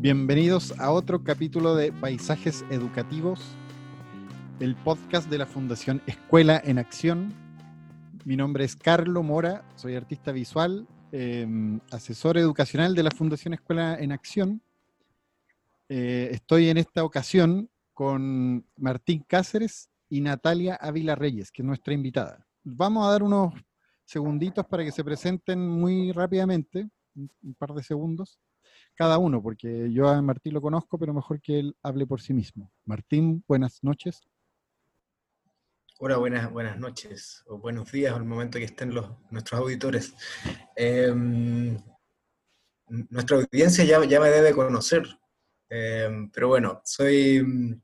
Bienvenidos a otro capítulo de Paisajes Educativos, el podcast de la Fundación Escuela en Acción. Mi nombre es Carlo Mora, soy artista visual, em, asesor educacional de la Fundación Escuela en Acción. Eh, estoy en esta ocasión con Martín Cáceres y Natalia Ávila Reyes, que es nuestra invitada. Vamos a dar unos segunditos para que se presenten muy rápidamente, un par de segundos cada uno, porque yo a Martín lo conozco, pero mejor que él hable por sí mismo. Martín, buenas noches. Hola, buenas, buenas noches, o buenos días al momento que estén los, nuestros auditores. Em, nuestra audiencia ya, ya, me debe conocer, em, pero bueno, soy,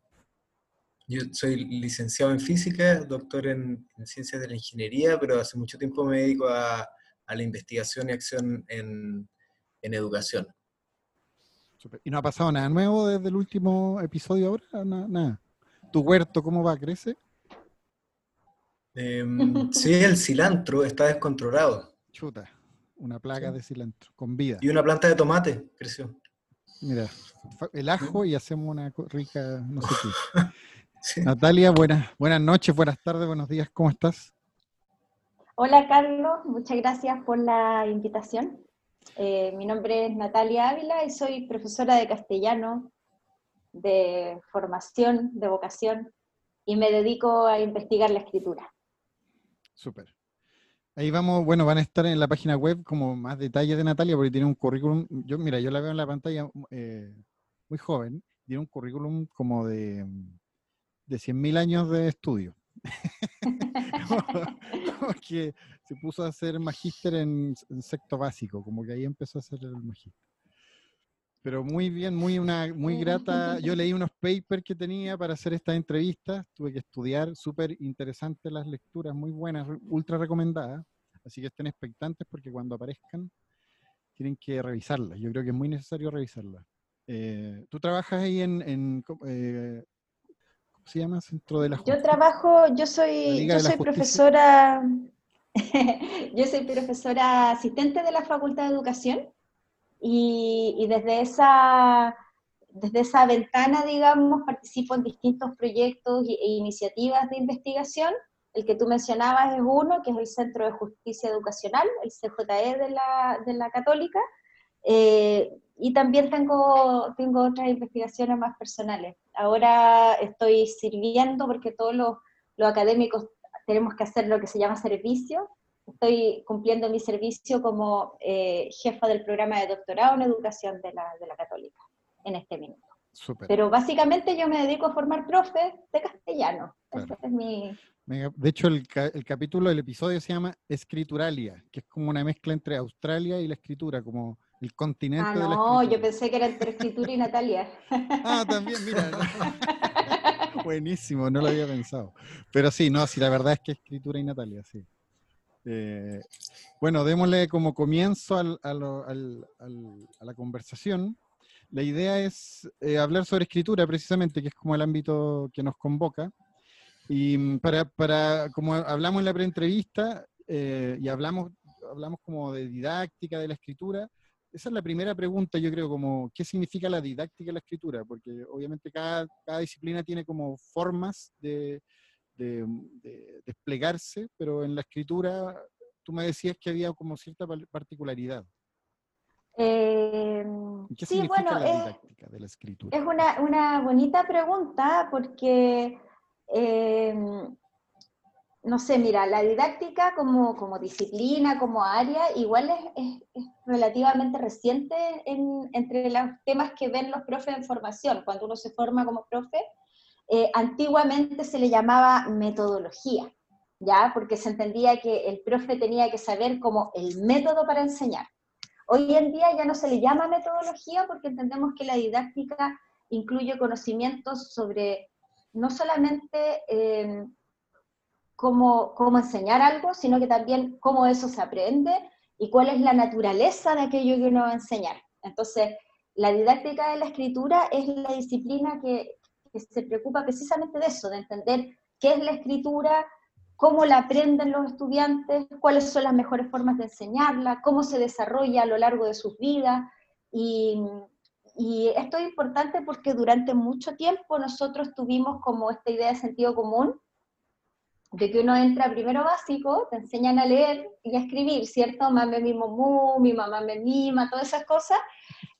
yo soy licenciado en física, doctor en, ciencias de la ingeniería, pero hace mucho tiempo me dedico a, a la investigación y acción en, en educación. ¿Y no ha pasado nada nuevo desde el último episodio ahora? Nada. ¿Tu huerto cómo va? ¿Crece? Em, sí, el cilantro está descontrolado. Chuta, una plaga de cilantro, con vida. Y una planta de tomate creció. Mira, el ajo y hacemos una rica, no sé qué. Natalia, buenas, buenas noches, buenas tardes, buenos días, ¿cómo estás? Hola Carlos, muchas gracias por la invitación. Eh, mi nombre es Natalia Ávila y soy profesora de castellano, de formación, de vocación, y me dedico a investigar la escritura. Súper. Ahí vamos, bueno, van a estar en la página web como más detalles de Natalia, porque tiene un currículum, yo mira, yo la veo en la pantalla eh, muy joven, tiene un currículum como de, de 100.000 años de estudio. como, que se puso a hacer magíster en, sexto básico, como que ahí empezó a hacer el magíster. Pero muy bien, muy, una, muy grata. Yo leí unos papers que tenía para hacer esta entrevista, tuve que estudiar, súper interesantes las lecturas, muy buenas, ultra recomendadas. Así que estén expectantes porque cuando aparezcan tienen que revisarlas. Yo creo que es muy necesario revisarlas. Eh, ¿Tú trabajas ahí en, en eh, se llama? Centro de la Yo trabajo, yo soy, yo soy profesora, yo soy profesora asistente de la Facultad de Educación y, desde, esa, desde esa ventana, digamos, participo en distintos proyectos e iniciativas de investigación. El que tú mencionabas es uno, que es el Centro de Justicia Educacional, el CJE de la, de la Católica, eh, y también tengo, tengo otras investigaciones más personales. Ahora estoy sirviendo porque todos los, los, académicos tenemos que hacer lo que se llama servicio. Estoy cumpliendo mi servicio como eh, jefa del programa de doctorado en educación de la, de la Católica en este minuto. Pero básicamente yo me dedico a formar profes de castellano. es mi... De hecho, el, el, capítulo, el episodio se llama Escrituralia, que es como una mezcla entre Australia y la escritura, como el continente ah, no, yo pensé que era entre escritura y Natalia. ah, también, mira. Buenísimo, no lo había pensado. Pero sí, no, sí, la verdad es que escritura y Natalia, sí. Eh, bueno, démosle como comienzo al, a la conversación. La idea es eh, hablar sobre escritura, precisamente, que es como el ámbito que nos convoca. Y mm, para, para como hablamos en la preentrevista eh, y hablamos, hablamos como de didáctica de la escritura, esa es la primera pregunta, yo creo, como, ¿qué significa la didáctica de la escritura? Porque obviamente cada, disciplina tiene como formas de, desplegarse, pero en la escritura tú me decías que había como cierta particularidad. Eh, ¿Qué sí, significa bueno, la didáctica de la escritura? Es una, bonita pregunta porque eh, no sé, mira, la didáctica como, como disciplina, como área, igual es, es, relativamente reciente entre los temas que ven los profes en formación. Cuando uno se forma como profe, eh, antiguamente se le llamaba metodología, ¿ya? Porque se entendía que el profe tenía que saber como el método para enseñar. Hoy en día ya no se le llama metodología porque entendemos que la didáctica incluye conocimientos sobre no solamente eh, cómo, cómo enseñar algo, sino que también cómo eso se aprende y cuál es la naturaleza de aquello que uno va a enseñar. Entonces, la didáctica de la escritura es la disciplina que, que se preocupa precisamente de eso, de entender qué es la escritura, cómo la aprenden los estudiantes, cuáles son las mejores formas de enseñarla, cómo se desarrolla a lo largo de sus vidas. Y, y esto es importante porque durante mucho tiempo nosotros tuvimos como esta idea de sentido común, de que uno entra primero básico, te enseñan a leer y a escribir, ¿cierto? Mame, mimo, mu, mi mamá me mima, todas esas cosas,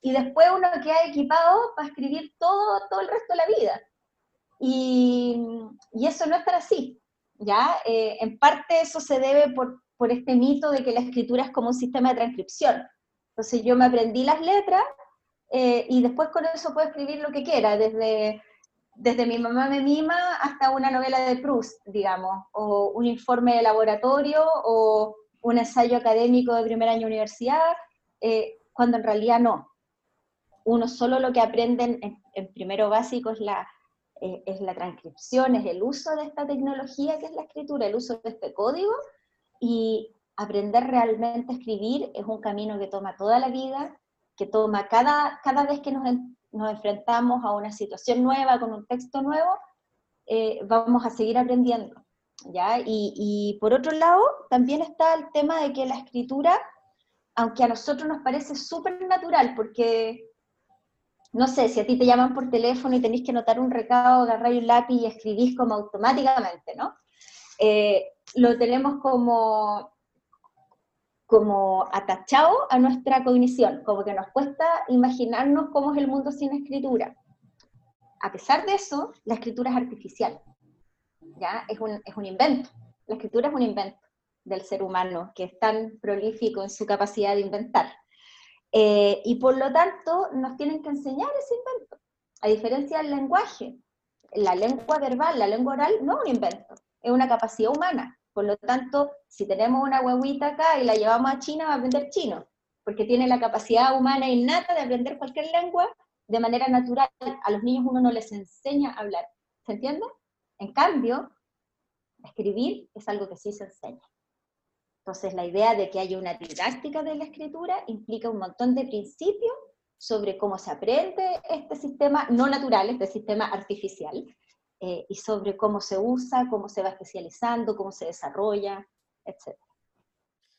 y después uno queda equipado para escribir todo, todo el resto de la vida. Y, y eso no es tan así, ¿ya? Eh, en parte eso se debe por, por este mito de que la escritura es como un sistema de transcripción. Entonces yo me aprendí las letras eh, y después con eso puedo escribir lo que quiera, desde, desde mi mamá me mima hasta una novela de Proust, digamos, o un informe de laboratorio o un ensayo académico de primer año de universidad, eh, cuando en realidad no. Uno solo lo que aprende en, en primero básico es la, eh, es la transcripción, es el uso de esta tecnología que es la escritura, el uso de este código, y aprender realmente a escribir es un camino que toma toda la vida, que toma cada, cada vez que nos, nos enfrentamos a una situación nueva, con un texto nuevo, eh, vamos a seguir aprendiendo. ¿ya? Y, y, por otro lado, también está el tema de que la escritura, aunque a nosotros nos parece súper natural, porque no sé, si a ti te llaman por teléfono y tenéis que anotar un recado, agarráis un lápiz y escribís como automáticamente, ¿no? Eh, lo tenemos como, como atachado a nuestra cognición, como que nos cuesta imaginarnos cómo es el mundo sin escritura. A pesar de eso, la escritura es artificial, ¿ya? Es un, es un invento. La escritura es un invento del ser humano que es tan prolífico en su capacidad de inventar. Eh, y por lo tanto, nos tienen que enseñar ese invento. A diferencia del lenguaje, la lengua verbal, la lengua oral, no es un invento, es una capacidad humana. Por lo tanto, si tenemos una huevita acá y la llevamos a China, va a aprender chino, porque tiene la capacidad humana innata de aprender cualquier lengua de manera natural. A los niños uno no les enseña a hablar, ¿se entiende? En cambio, escribir es algo que sí se enseña. Entonces, la idea de que haya una didáctica de la escritura implica un montón de principios sobre cómo se aprende este sistema no natural, este sistema artificial, eh, y sobre cómo se usa, cómo se va especializando, cómo se desarrolla, etc.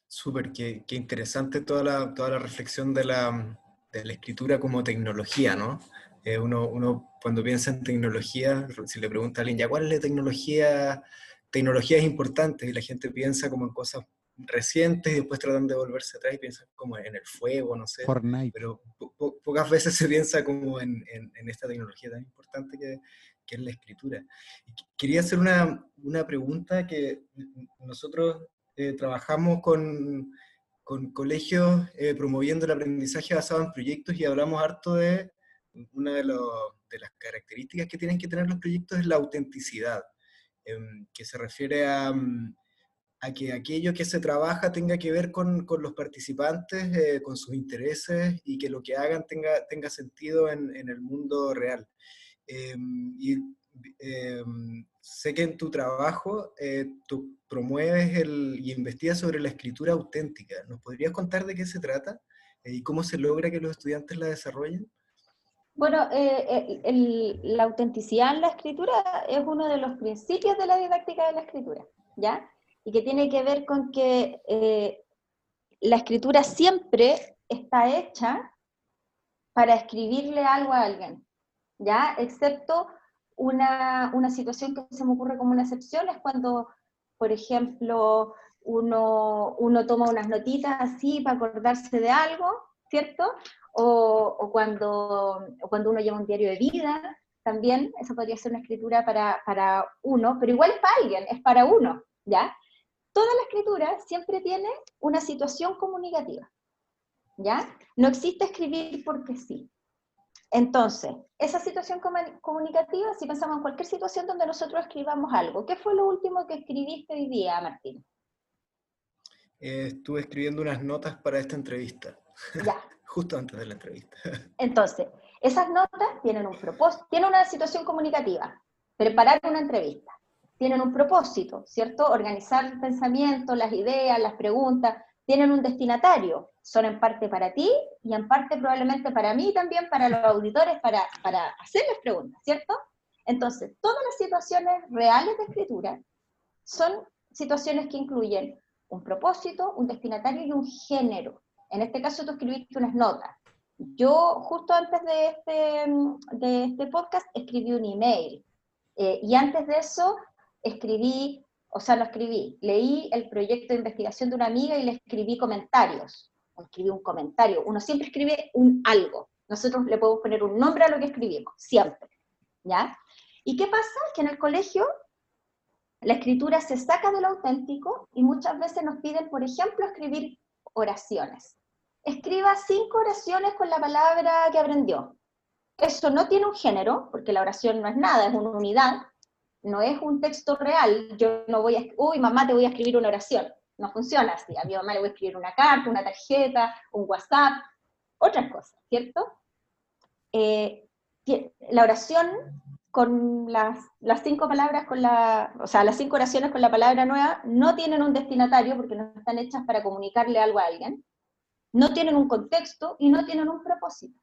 Súper, qué, qué, interesante toda la, toda la reflexión de la, de la escritura como tecnología, ¿no? Eh, uno, uno, cuando piensa en tecnología, si le pregunta a alguien, ¿ya cuál es la tecnología? Tecnología es importante y la gente piensa como en cosas recientes y después tratan de volverse atrás y piensan como en el fuego, no sé. Fortnite. Pero pocas veces se piensa como en, en, esta tecnología tan importante que, que, es la escritura. quería hacer una, una pregunta que nosotros eh, trabajamos con, con colegios eh, promoviendo el aprendizaje basado en proyectos y hablamos harto de una de, de las características que tienen que tener los proyectos es la autenticidad, em, que se refiere a... Mm, a que aquello que se trabaja tenga que ver con, con los participantes, eh, con sus intereses y que lo que hagan tenga, tenga sentido en, en el mundo real. Em, y em, sé que en tu trabajo eh, tú promueves el, y investigas sobre la escritura auténtica. ¿Nos podrías contar de qué se trata eh, y cómo se logra que los estudiantes la desarrollen? Bueno, el, la autenticidad en la escritura es uno de los principios de la didáctica de la escritura, ¿ya? y que tiene que ver con que eh, la escritura siempre está hecha para escribirle algo a alguien, ¿ya? Excepto una, una situación que se me ocurre como una excepción, es cuando, por ejemplo, uno, uno toma unas notitas así para acordarse de algo, ¿cierto? O, o, cuando, cuando uno lleva un diario de vida, también, eso podría ser una escritura para, para uno, pero igual es para alguien, es para uno, ¿ya? toda la escritura siempre tiene una situación comunicativa, ¿ya? No existe escribir porque sí. Entonces, esa situación comunicativa, si pensamos en cualquier situación donde nosotros escribamos algo, ¿qué fue lo último que escribiste hoy día, Martín? Eh, estuve escribiendo unas notas para esta entrevista. Ya. Justo antes de la entrevista. Entonces, esas notas tienen un propósito, tienen una situación comunicativa. preparar una entrevista. Tienen un propósito, ¿cierto? Organizar el pensamiento, las ideas, las preguntas, tienen un destinatario, son en parte para ti y en parte probablemente para mí también, para los auditores, para, para hacerles preguntas, ¿cierto? Entonces, todas las situaciones reales de escritura son situaciones que incluyen un propósito, un destinatario y un género. En este caso tú escribiste unas notas. Yo justo antes de este, de este podcast escribí un email eh, y antes de eso escribí o sea, lo escribí. Leí el proyecto de investigación de una amiga y le escribí comentarios. Escribí un comentario. Uno siempre escribe un algo. Nosotros le podemos poner un nombre a lo que escribimos, siempre. ¿Ya? ¿Y qué pasa? Que en el colegio la escritura se saca de lo auténtico y muchas veces nos piden, por ejemplo, escribir oraciones. Escriba cinco oraciones con la palabra que aprendió. Eso no tiene un género, porque la oración no es nada, es una unidad, no es un texto real, yo no voy a, uy, mamá, te voy a escribir una oración. No funciona así. A mi mamá le voy a escribir una carta, una tarjeta, un WhatsApp, otras cosas, ¿cierto? Eh, la oración con las, las, cinco palabras, con la, o sea, las cinco oraciones con la palabra nueva, no tienen un destinatario porque no están hechas para comunicarle algo a alguien, no tienen un contexto y no tienen un propósito.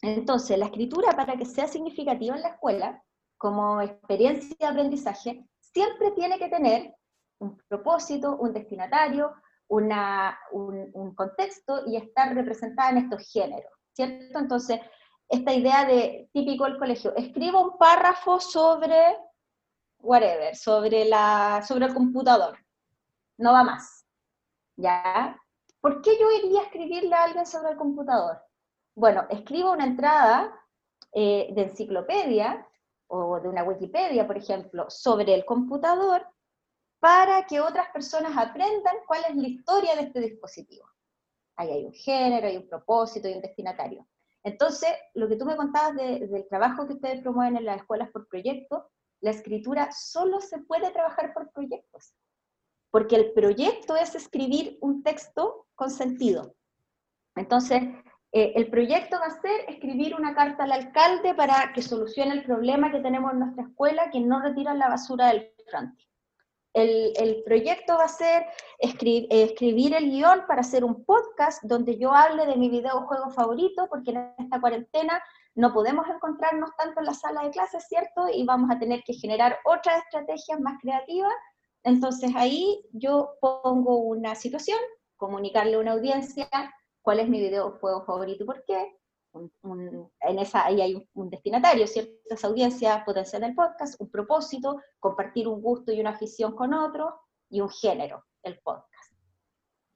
Entonces, la escritura, para que sea significativa en la escuela, como experiencia de aprendizaje, siempre tiene que tener un propósito, un destinatario, una, un, contexto y estar representada en estos géneros, ¿cierto? Entonces, esta idea de típico del colegio, escribo un párrafo sobre whatever, sobre, la, sobre el computador, no va más, ¿ya? ¿Por qué yo iría a escribirle a alguien sobre el computador? Bueno, escribo una entrada eh, de enciclopedia o de una Wikipedia, por ejemplo, sobre el computador para que otras personas aprendan cuál es la historia de este dispositivo. Ahí hay un género, hay un propósito, hay un destinatario. Entonces, lo que tú me contabas del trabajo que ustedes promueven en las escuelas por proyectos, la escritura solo se puede trabajar por proyectos, porque el proyecto es escribir un texto con sentido. Entonces, eh, el proyecto va a ser escribir una carta al alcalde para que solucione el problema que tenemos en nuestra escuela, que no retiran la basura del frente. El, proyecto va a ser escribir, escribir el guion para hacer un podcast donde yo hable de mi videojuego favorito, porque en esta cuarentena no podemos encontrarnos tanto en la sala de clases, ¿cierto? Y vamos a tener que generar otras estrategias más creativas. Entonces ahí yo pongo una situación, comunicarle a una audiencia cuál es mi videojuego favorito y por qué. en esa, ahí hay un, destinatario, ciertas audiencias potencial del podcast, un propósito, compartir un gusto y una afición con otro, y un género, el podcast.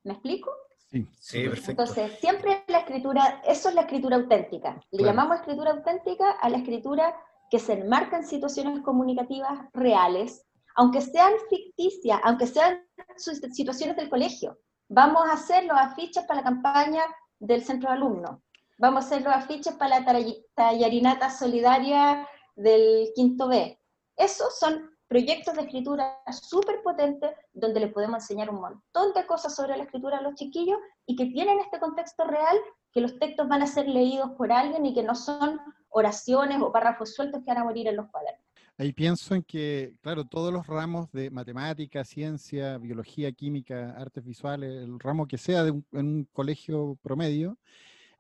¿Me explico? Sí, sí, perfecto. Entonces, siempre la escritura, eso es la escritura auténtica. Le llamamos escritura auténtica a la escritura que se enmarca en situaciones comunicativas reales, aunque sean ficticias, aunque sean situaciones del colegio. Vamos a hacer los afiches para la campaña del centro de alumnos. Vamos a hacer los afiches para la tallarinata solidaria del quinto B. Esos son proyectos de escritura súper potentes donde les podemos enseñar un montón de cosas sobre la escritura a los chiquillos y que tienen este contexto real que los textos van a ser leídos por alguien y que no son oraciones o párrafos sueltos que van a morir en los cuadernos. Ahí pienso en que, claro, todos los ramos de matemática, ciencia, biología, química, artes visuales, el ramo que sea de un, en un colegio promedio,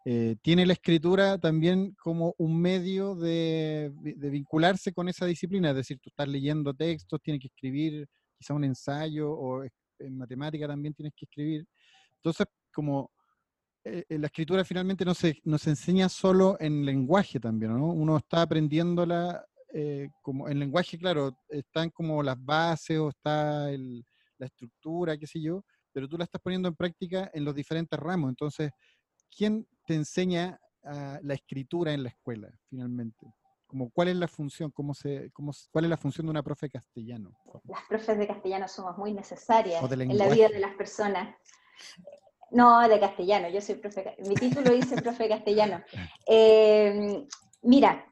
eh, tiene la escritura también como un medio de, vincularse con esa disciplina, es decir, tú estás leyendo textos, tienes que escribir quizá un ensayo, o en matemática también tienes que escribir. Entonces, como eh, la escritura finalmente no se, no se enseña solo en lenguaje también, ¿no? Uno está aprendiéndola eh, como en lenguaje, claro, están como las bases o está la estructura, qué sé yo, pero tú la estás poniendo en práctica en los diferentes ramos. Entonces, ¿quién te enseña ah, la escritura en la escuela, finalmente? Como, ¿Cuál es la función? Cómo se, cómo, ¿Cuál es la función de una profe de castellano? Las profes de castellano somos muy necesarias en la vida de las personas. No, de castellano, yo soy profe, mi título dice profe de castellano. Eh, mira,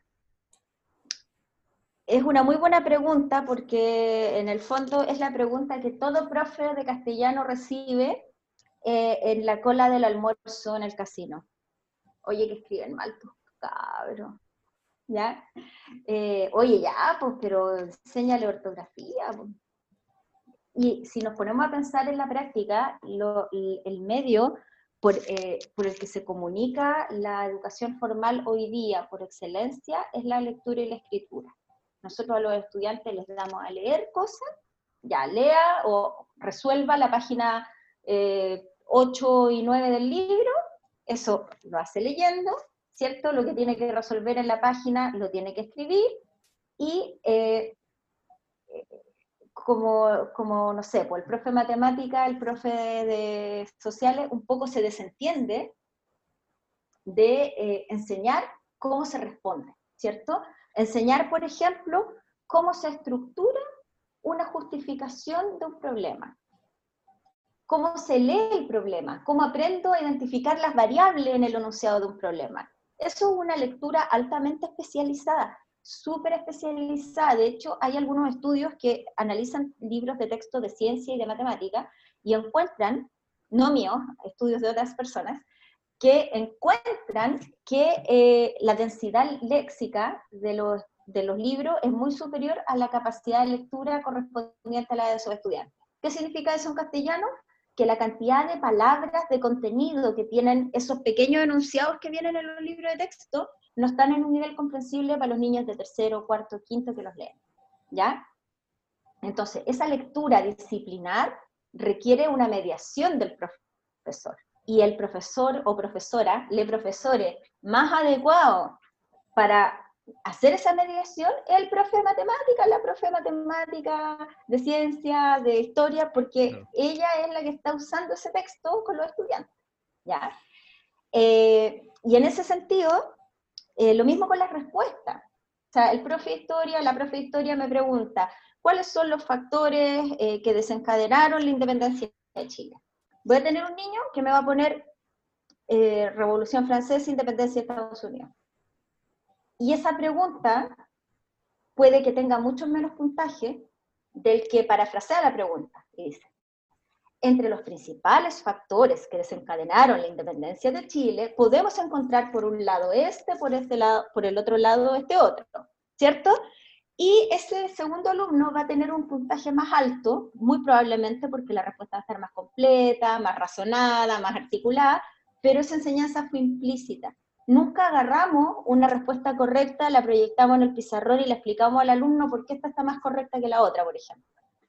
es una muy buena pregunta porque en el fondo es la pregunta que todo profe de castellano recibe eh, en la cola del almuerzo en el casino. Oye, que escriben mal tus cabros. ¿Ya? eh, oye, ya, pues, pero enséñale ortografía. Pues. Y si nos ponemos a pensar en la práctica, el medio por, eh, por, el que se comunica la educación formal hoy día por excelencia es la lectura y la escritura. Nosotros a los estudiantes les damos a leer cosas, ya lea o resuelva la página 8 eh, y 9 del libro, eso lo hace leyendo, ¿cierto? Lo que tiene que resolver en la página lo tiene que escribir y eh, como, como, no sé, pues el profe de matemática, el profe de sociales, un poco se desentiende de eh, enseñar cómo se responde, ¿cierto? Enseñar, por ejemplo, cómo se estructura una justificación de un problema, cómo se lee el problema, cómo aprendo a identificar las variables en el enunciado de un problema. Eso es una lectura altamente especializada súper especializada. De hecho, hay algunos estudios que analizan libros de texto de ciencia y de matemática y encuentran, no míos, estudios de otras personas, que encuentran que eh, la densidad léxica de los, de los libros es muy superior a la capacidad de lectura correspondiente a la de sus estudiantes. ¿Qué significa eso en castellano? Que la cantidad de palabras, de contenido que tienen esos pequeños enunciados que vienen en los libros de texto no están en un nivel comprensible para los niños de tercero, cuarto, quinto que los leen. ¿Ya? Entonces, esa lectura disciplinar requiere una mediación del profesor. Y el profesor o profesora, le profesore más adecuado para hacer esa mediación es el profe de matemática, la profe de matemática, de ciencia, de historia, porque ella es la que está usando ese texto con los estudiantes. ¿ya? Eh, y en ese sentido, eh, lo mismo con las respuestas. O sea, el profe de historia, la profe de historia me pregunta, ¿cuáles son los factores eh, que desencadenaron la independencia de Chile? Voy a tener un niño que me va a poner eh, Revolución Francesa, Independencia de Estados Unidos. Y esa pregunta puede que tenga mucho menos puntaje del que parafrasea la pregunta. Y dice, entre los principales factores que desencadenaron la independencia de Chile, podemos encontrar por un lado este, por este lado, por el otro lado este otro, ¿cierto? Y ese segundo alumno va a tener un puntaje más alto, muy probablemente porque la respuesta va a estar más completa, más razonada, más articulada, pero esa enseñanza fue implícita. Nunca agarramos una respuesta correcta, la proyectamos en el pizarrón y le explicamos al alumno por qué esta está más correcta que la otra, por ejemplo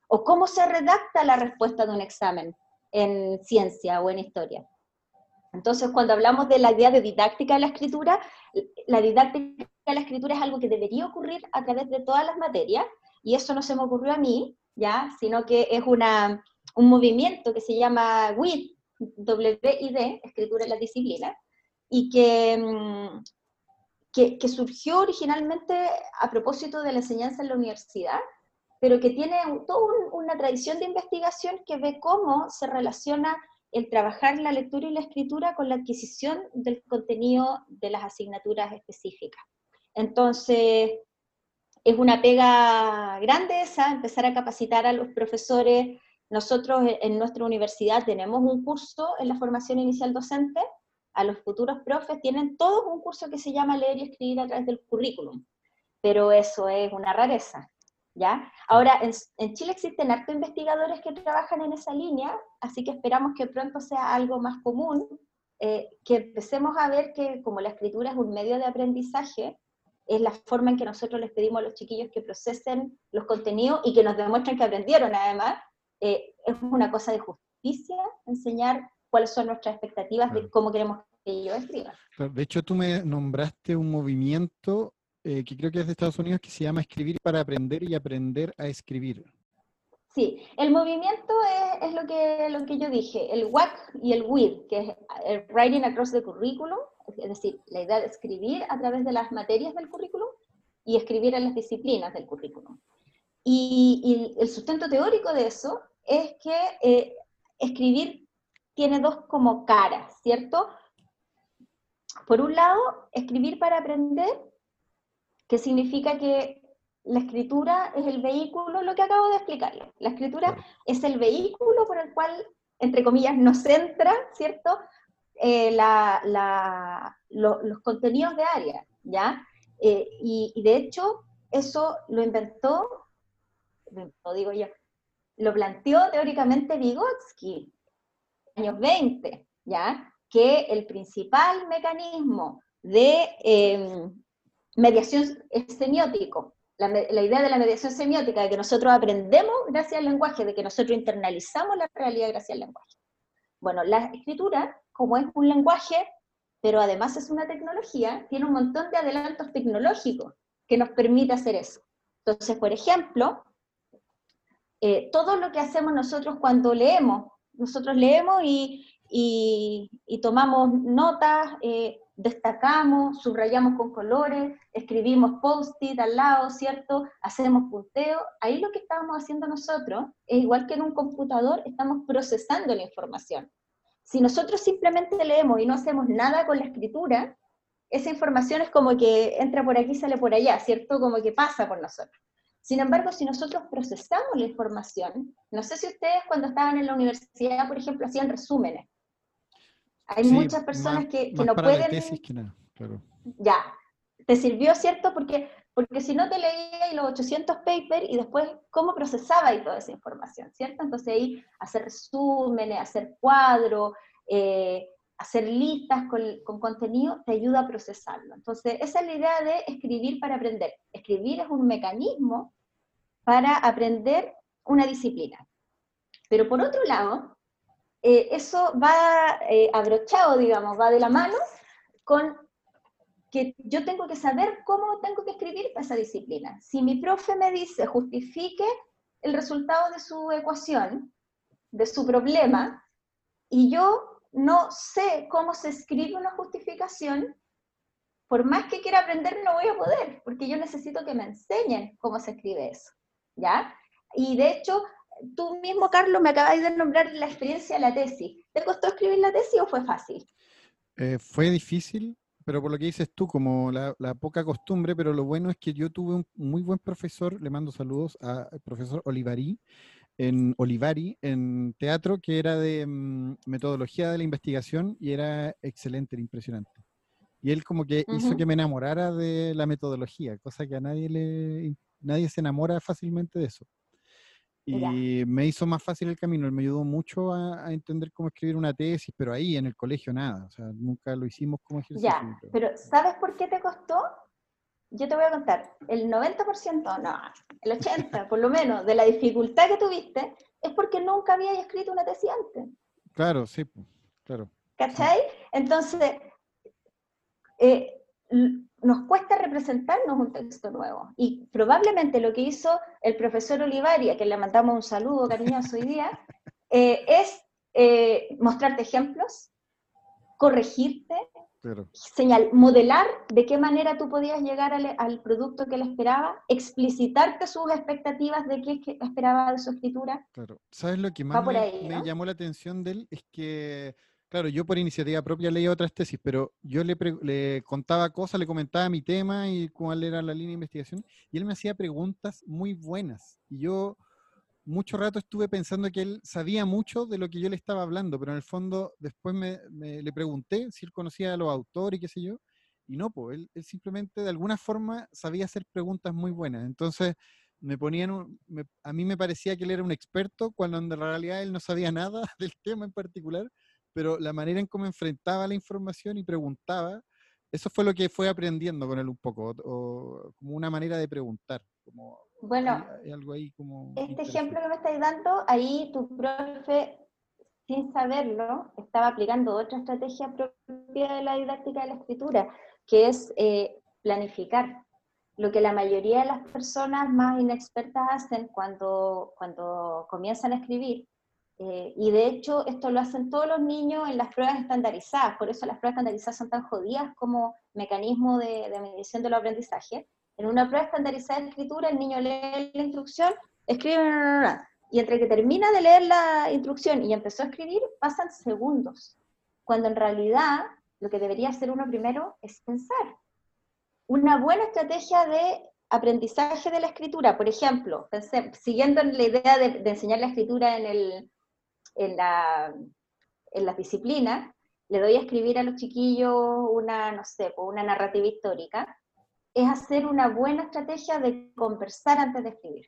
o cómo se redacta la respuesta de un examen en ciencia o en historia. Entonces, cuando hablamos de la idea de didáctica de la escritura, la didáctica de la escritura es algo que debería ocurrir a través de todas las materias, y eso no se me ocurrió a mí, ¿ya? sino que es una, un movimiento que se llama WID, W-I-D, Escritura en la Disciplina, y que, mm, que, que surgió originalmente a propósito de la enseñanza en la universidad, pero que tiene toda una tradición de investigación que ve cómo se relaciona el trabajar la lectura y la escritura con la adquisición del contenido de las asignaturas específicas. Entonces, es una pega grande esa, empezar a capacitar a los profesores. Nosotros en nuestra universidad tenemos un curso en la formación inicial docente, a los futuros profes tienen todos un curso que se llama leer y escribir a través del currículum, pero eso es una rareza. ¿Ya? Ahora, en, Chile existen hartos investigadores que trabajan en esa línea, así que esperamos que pronto sea algo más común, eh, que empecemos a ver que como la escritura es un medio de aprendizaje, es la forma en que nosotros les pedimos a los chiquillos que procesen los contenidos y que nos demuestren que aprendieron además, eh, es una cosa de justicia enseñar cuáles son nuestras expectativas de cómo queremos que ellos escriban. De hecho, tú me nombraste un movimiento eh, que creo que es de Estados Unidos, que se llama Escribir para Aprender y Aprender a Escribir. Sí, el movimiento es, lo, que, lo que yo dije, el WAC y el WID, que es el Writing Across the Curriculum, es decir, la idea de escribir a través de las materias del currículum y escribir en las disciplinas del currículum. Y, el sustento teórico de eso es que eh, escribir tiene dos como caras, ¿cierto? Por un lado, escribir para aprender que significa que la escritura es el vehículo, lo que acabo de explicarle. La escritura es el vehículo por el cual, entre comillas, nos entra, ¿cierto? Eh, los contenidos de área, ¿ya? Eh, y, de hecho, eso lo inventó, lo digo yo, lo planteó teóricamente Vygotsky, años 20, ¿ya? Que el principal mecanismo de em, mediación semiótico, la, idea de la mediación semiótica, de que nosotros aprendemos gracias al lenguaje, de que nosotros internalizamos la realidad gracias al lenguaje. Bueno, la escritura, como es un lenguaje, pero además es una tecnología, tiene un montón de adelantos tecnológicos que nos permite hacer eso. Entonces, por ejemplo, eh, todo lo que hacemos nosotros cuando leemos, nosotros leemos y, y, tomamos notas, eh, destacamos, subrayamos con colores, escribimos post-it al lado, ¿cierto? Hacemos punteo. Ahí lo que estamos haciendo nosotros es igual que en un computador, estamos procesando la información. Si nosotros simplemente leemos y no hacemos nada con la escritura, esa información es como que entra por aquí, sale por allá, ¿cierto? Como que pasa por nosotros. Sin embargo, si nosotros procesamos la información, no sé si ustedes cuando estaban en la universidad, por ejemplo, hacían resúmenes. Hay muchas personas que, que no pueden... tesis que nada, claro. Ya, te sirvió, ¿cierto? Porque, porque si no te leía los 800 papers y después cómo procesaba y toda esa información, ¿cierto? Entonces ahí hacer resúmenes, hacer cuadros, eh, hacer listas con, con, contenido, te ayuda a procesarlo. Entonces, esa es la idea de escribir para aprender. Escribir es un mecanismo para aprender una disciplina. Pero por otro lado, eh, eso va eh, abrochado, digamos, va de la mano con que yo tengo que saber cómo tengo que escribir para esa disciplina. Si mi profe me dice justifique el resultado de su ecuación, de su problema, y yo no sé cómo se escribe una justificación, por más que quiera aprender no voy a poder, porque yo necesito que me enseñen cómo se escribe eso, ¿ya? Y de hecho, tú mismo, Carlos, me acabas de nombrar la experiencia de la tesis. ¿Te costó escribir la tesis o fue fácil? Eh, fue difícil, pero por lo que dices tú, como la, poca costumbre, pero lo bueno es que yo tuve un muy buen profesor, le mando saludos al profesor Olivari, en Olivari, en teatro, que era de mm, metodología de la investigación y era excelente, impresionante. Y él como que hizo que me enamorara de la metodología, cosa que a nadie le nadie se enamora fácilmente de eso. Y me hizo más fácil el camino, él me ayudó mucho a, entender cómo escribir una tesis, pero ahí en el colegio nada, o sea, nunca lo hicimos como ejercicio. Ya, pero ¿sabes por qué te costó? Yo te voy a contar, el 90%, no, el 80% por lo menos, de la dificultad que tuviste es porque nunca habías escrito una tesis antes. Claro, sí, claro. ¿Cachai? Entonces, eh, nos cuesta representarnos un texto nuevo. Y probablemente lo que hizo el profesor Olivaria, que le mandamos un saludo cariñoso hoy día, eh, es eh, mostrarte ejemplos, corregirte, señal, modelar de qué manera tú podías llegar al, producto que él esperaba, explicitarte sus expectativas de qué esperaba de su escritura. Claro. ¿Sabes lo que más me llamó la atención de él? Es que Claro, yo por iniciativa propia leía otras tesis, pero yo le, contaba cosas, le comentaba mi tema y cuál era la línea de investigación, y él me hacía preguntas muy buenas. Y yo mucho rato estuve pensando que él sabía mucho de lo que yo le estaba hablando, pero en el fondo después me, le pregunté si él conocía a los autores y qué sé yo, y no, pues él, simplemente de alguna forma sabía hacer preguntas muy buenas. Entonces me ponían, a mí me parecía que él era un experto cuando en realidad él no sabía nada del tema en particular pero la manera en cómo enfrentaba la información y preguntaba, eso fue lo que fue aprendiendo con él un poco, o, como una manera de preguntar. Como, bueno, algo ahí como este ejemplo que me estáis dando, ahí tu profe, sin saberlo, estaba aplicando otra estrategia propia de la didáctica de la escritura, que es eh, planificar. Lo que la mayoría de las personas más inexpertas hacen cuando, cuando comienzan a escribir eh, y de hecho, esto lo hacen todos los niños en las pruebas estandarizadas, por eso las pruebas estandarizadas son tan jodidas como mecanismo de, medición del aprendizaje. En una prueba estandarizada de escritura, el niño lee la instrucción, escribe, y entre que termina de leer la instrucción y empezó a escribir, pasan segundos, cuando en realidad lo que debería hacer uno primero es pensar. Una buena estrategia de aprendizaje de la escritura, por ejemplo, siguiendo la idea de enseñar la escritura en el, en, la, en las disciplinas, le doy a escribir a los chiquillos una, no sé, una narrativa histórica, es hacer una buena estrategia de conversar antes de escribir.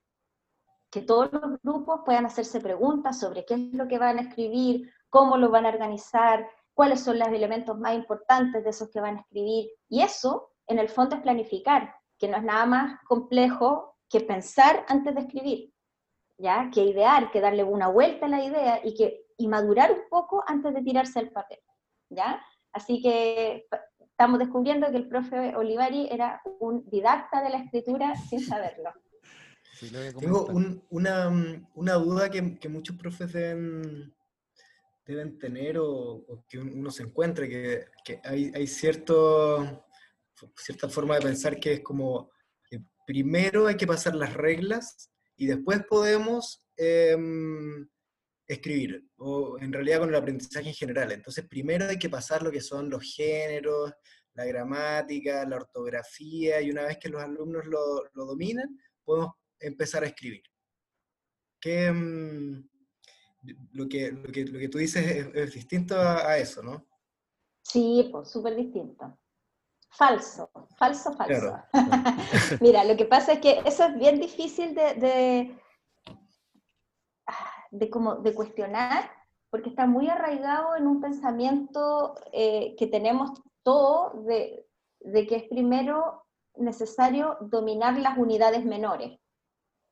Que todos los grupos puedan hacerse preguntas sobre qué es lo que van a escribir, cómo lo van a organizar, cuáles son los elementos más importantes de esos que van a escribir. Y eso, en el fondo, es planificar, que no es nada más complejo que pensar antes de escribir, ¿ya? Que idear, que darle una vuelta a la idea y, que, y madurar un poco antes de tirarse el papel, ¿ya? Así que estamos descubriendo que el profe Olivari era un didacta de la escritura sin saberlo. Tengo una, una, duda que, que, muchos profes deben, deben tener o, que uno se encuentre, que, que hay, hay cierto, cierta forma de pensar que es como, que primero hay que pasar las reglas y después podemos em, escribir, o en realidad con el aprendizaje en general. Entonces, primero hay que pasar lo que son los géneros, la gramática, la ortografía, y una vez que los alumnos lo, lo dominan, podemos empezar a escribir. Que, mm, lo, que, lo, que, lo que tú dices es, distinto a, eso, ¿no? Sí, pues súper distinto. Falso, falso, falso. Mira, lo que pasa es que eso es bien difícil de, de, como, de cuestionar, porque está muy arraigado en un pensamiento eh, que tenemos todo de, de, que es primero necesario dominar las unidades menores.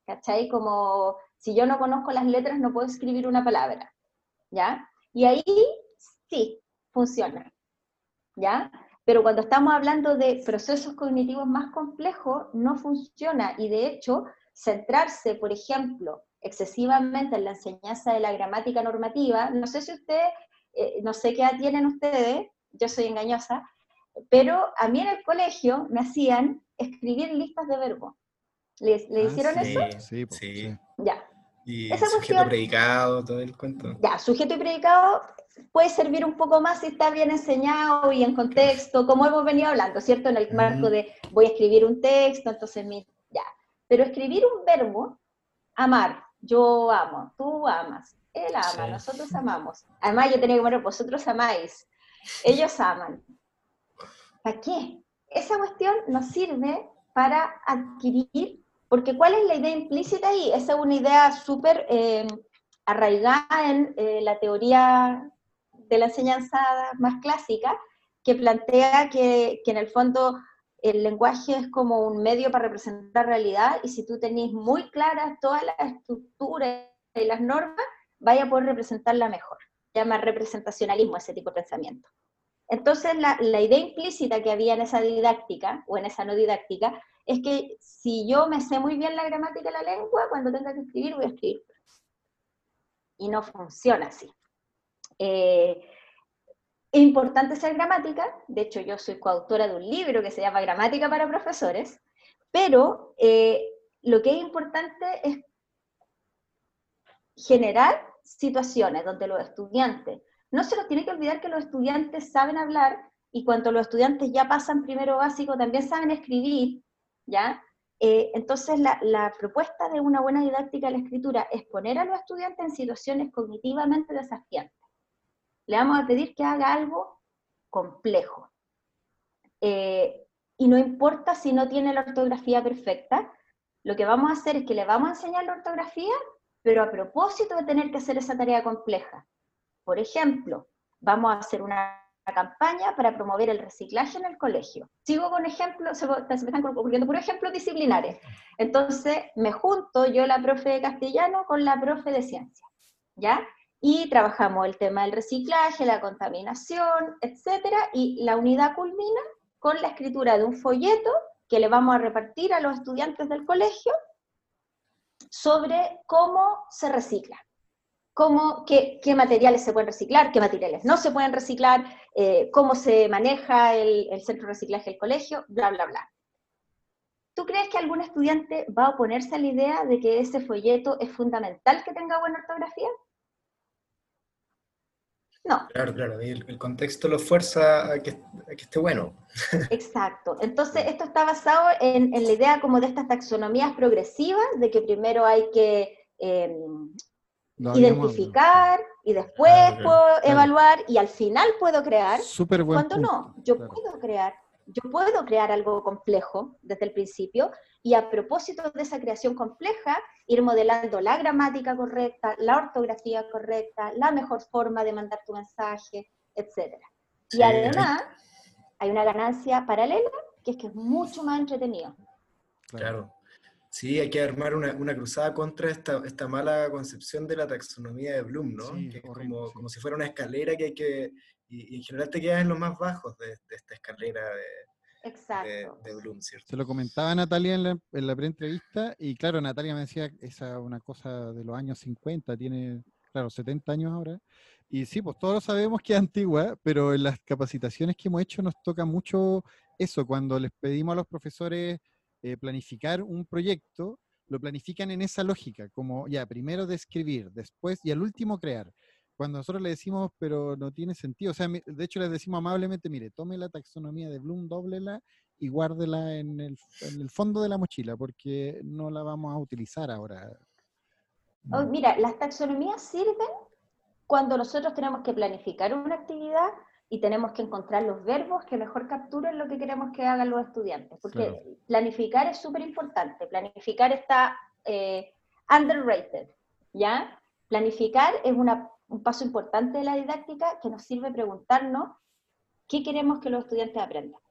¿Cachai? Como si yo no conozco las letras no puedo escribir una palabra. ¿Ya? Y ahí sí, funciona. ¿Ya? Pero cuando estamos hablando de procesos cognitivos más complejos, no funciona. Y de hecho, centrarse, por ejemplo, excesivamente en la enseñanza de la gramática normativa. No sé si ustedes, eh, no sé qué edad tienen ustedes, yo soy engañosa, pero a mí en el colegio me hacían escribir listas de verbos. ¿Le, ah, hicieron eso? Sí, sí. Ya. Y sujeto predicado, todo el cuento. Ya, sujeto y predicado puede servir un poco más si está bien enseñado y en contexto, como hemos venido hablando, ¿cierto? En el marco de voy a escribir un texto, entonces mi, ya. Pero escribir un verbo, amar, yo amo, tú amas, él ama, nosotros amamos. Además, yo tenía que poner, vosotros amáis, ellos aman. ¿Para qué? Esa cuestión nos sirve para adquirir, porque ¿cuál es la idea implícita ahí? Esa es una idea súper eh, arraigada en eh, la teoría de la enseñanza más clásica, que plantea que, que en el fondo el lenguaje es como un medio para representar realidad y si tú tenés muy claras todas las estructuras y las normas, vaya a poder representarla mejor. Se llama representacionalismo ese tipo de pensamiento. Entonces, la, la, idea implícita que había en esa didáctica, o en esa no didáctica, es que si yo me sé muy bien la gramática de la lengua, cuando tenga que escribir, voy a escribir. Y no funciona así. Eh, es importante ser gramática, de hecho yo soy coautora de un libro que se llama Gramática para Profesores, pero eh, lo que es importante es generar situaciones donde los estudiantes, no se los tiene que olvidar que los estudiantes saben hablar y cuando los estudiantes ya pasan primero básico también saben escribir, ¿ya? Eh, entonces la, la, propuesta de una buena didáctica de la escritura es poner a los estudiantes en situaciones cognitivamente desafiantes le vamos a pedir que haga algo complejo. Eh, y no importa si no tiene la ortografía perfecta, lo que vamos a hacer es que le vamos a enseñar la ortografía, pero a propósito de tener que hacer esa tarea compleja. Por ejemplo, vamos a hacer una campaña para promover el reciclaje en el colegio. Sigo con ejemplos, se me están ocurriendo por ejemplos disciplinares. Entonces, me junto yo, la profe de castellano, con la profe de ciencia, ¿ya? y trabajamos el tema del reciclaje, la contaminación, etcétera, y la unidad culmina con la escritura de un folleto que le vamos a repartir a los estudiantes del colegio sobre cómo se recicla, cómo, qué, materiales se pueden reciclar, qué materiales no se pueden reciclar, eh, cómo se maneja el, el centro de reciclaje del colegio, bla, bla, bla. ¿Tú crees que algún estudiante va a oponerse a la idea de que ese folleto es fundamental que tenga buena ortografía? No. Claro, claro, el, contexto lo fuerza a que, esté bueno. Exacto. Entonces, esto está basado en, la idea como de estas taxonomías progresivas, de que primero hay que identificar y después puedo evaluar y al final puedo crear. Súper Cuando no, yo puedo crear. yo puedo crear algo complejo desde el principio y a propósito de esa creación compleja, ir modelando la gramática correcta, la ortografía correcta, la mejor forma de mandar tu mensaje, etc. y además hay una ganancia paralela que es que es mucho más entretenido. Claro. Sí, hay que armar una, una cruzada contra esta, esta, mala concepción de la taxonomía de Bloom, ¿no? que es como, como, si fuera una escalera que hay que... Y, en general te quedas en los más bajos de, esta escalera de, de, Bloom, ¿cierto? Se lo comentaba Natalia en la, en la pre-entrevista y claro, Natalia me decía, esa es una cosa de los años 50, tiene, claro, 70 años ahora. Y sí, pues todos sabemos que es antigua, pero en las capacitaciones que hemos hecho nos toca mucho eso, cuando les pedimos a los profesores eh, planificar un proyecto, lo planifican en esa lógica, como ya, primero describir, después y al último crear. Cuando nosotros le decimos, pero no tiene sentido, o sea, de hecho les decimos amablemente, mire, tome la taxonomía de Bloom, doblela y guárdela en el, en el fondo de la mochila, porque no la vamos a utilizar ahora. Oh, mira, las taxonomías sirven cuando nosotros tenemos que planificar una actividad y tenemos que encontrar los verbos que mejor capturen lo que queremos que hagan los estudiantes, porque planificar es súper importante, planificar está eh, underrated, ¿ya? Planificar es un paso importante de la didáctica que nos sirve preguntarnos qué queremos que los estudiantes aprendan.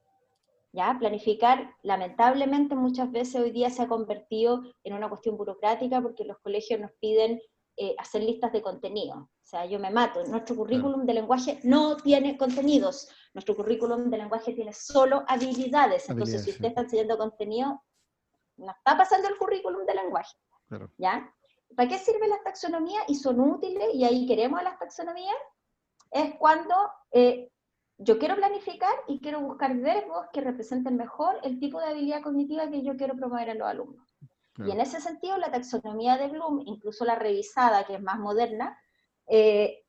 ¿Ya? Planificar, lamentablemente, muchas veces hoy día se ha convertido en una cuestión burocrática porque los colegios nos piden eh, hacer listas de contenido. O sea, yo me mato. Nuestro currículum de lenguaje no tiene contenidos. Nuestro currículum de lenguaje tiene solo habilidades. Entonces, si usted está enseñando contenido, no está pasando el currículum de lenguaje. ¿Ya? ¿Para qué sirven las taxonomías? Y son útiles, y ahí queremos las taxonomías, es cuando eh, yo quiero planificar y quiero buscar verbos que representen mejor el tipo de habilidad cognitiva que yo quiero promover en los alumnos. Y en ese sentido, la taxonomía de Bloom, incluso la revisada, que es más moderna, eh,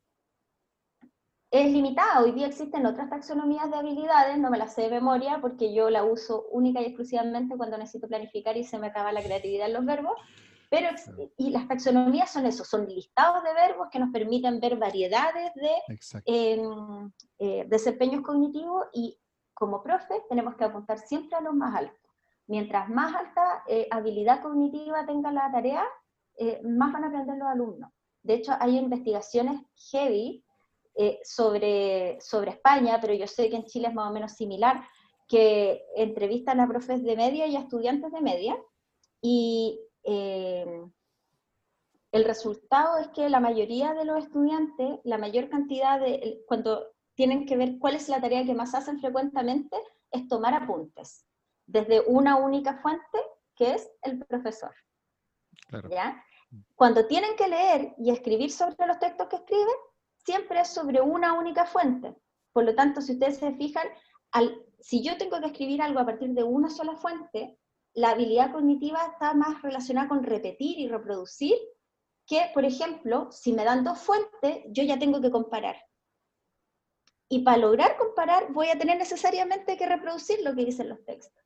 es limitada. Hoy día existen otras taxonomías de habilidades, no me las sé de memoria porque yo la uso única y exclusivamente cuando necesito planificar y se me acaba la creatividad en los verbos. Pero, y las taxonomías son eso, son listados de verbos que nos permiten ver variedades de em, eh, desempeños cognitivos y como profe tenemos que apuntar siempre a los más altos mientras más alta eh, habilidad cognitiva tenga la tarea, eh, más van a aprender los alumnos. De hecho, hay investigaciones heavy eh, sobre, sobre España, pero yo sé que en Chile es más o menos similar, que entrevistan a profes de media y a estudiantes de media, y el resultado es que la mayoría de los estudiantes, la mayor cantidad de, cuando tienen que ver cuál es la tarea que más hacen frecuentemente, es tomar apuntes desde una única fuente, que es el profesor. ¿Ya? Cuando tienen que leer y escribir sobre los textos que escriben, siempre es sobre una única fuente. Por lo tanto, si ustedes se fijan, al, si yo tengo que escribir algo a partir de una sola fuente, la habilidad cognitiva está más relacionada con repetir y reproducir que, por ejemplo, si me dan dos fuentes, yo ya tengo que comparar. Y para lograr comparar, voy a tener necesariamente que reproducir lo que dicen los textos.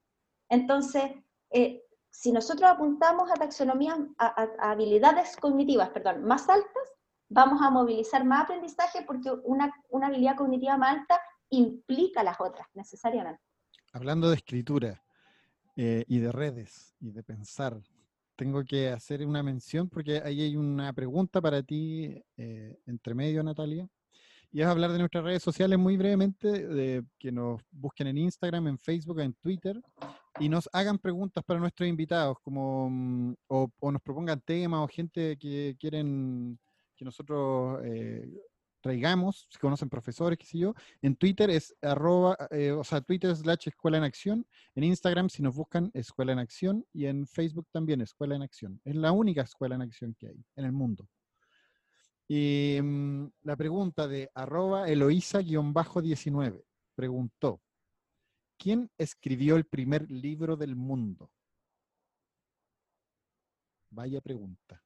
Entonces, eh, si nosotros apuntamos a taxonomías, a, habilidades cognitivas, perdón, más altas, vamos a movilizar más aprendizaje porque una, habilidad cognitiva más alta implica las otras, necesariamente. Hablando de escritura eh, y de redes y de pensar, tengo que hacer una mención porque ahí hay una pregunta para ti eh, entre medio, Natalia y es hablar de nuestras redes sociales muy brevemente, de que nos busquen en Instagram, en Facebook, en Twitter y nos hagan preguntas para nuestros invitados, como mm, o, nos propongan temas o gente que quieren que nosotros eh, traigamos, si conocen profesores, qué sé yo. En Twitter es arroba, eh, o sea, Twitter slash Escuela en Acción. En Instagram, si nos buscan, Escuela en Acción. Y en Facebook también, Escuela en Acción. Es la única Escuela en Acción que hay en el mundo. Y mm, la pregunta de arroba Eloísa-19 preguntó, ¿quién escribió el primer libro del mundo? Vaya pregunta.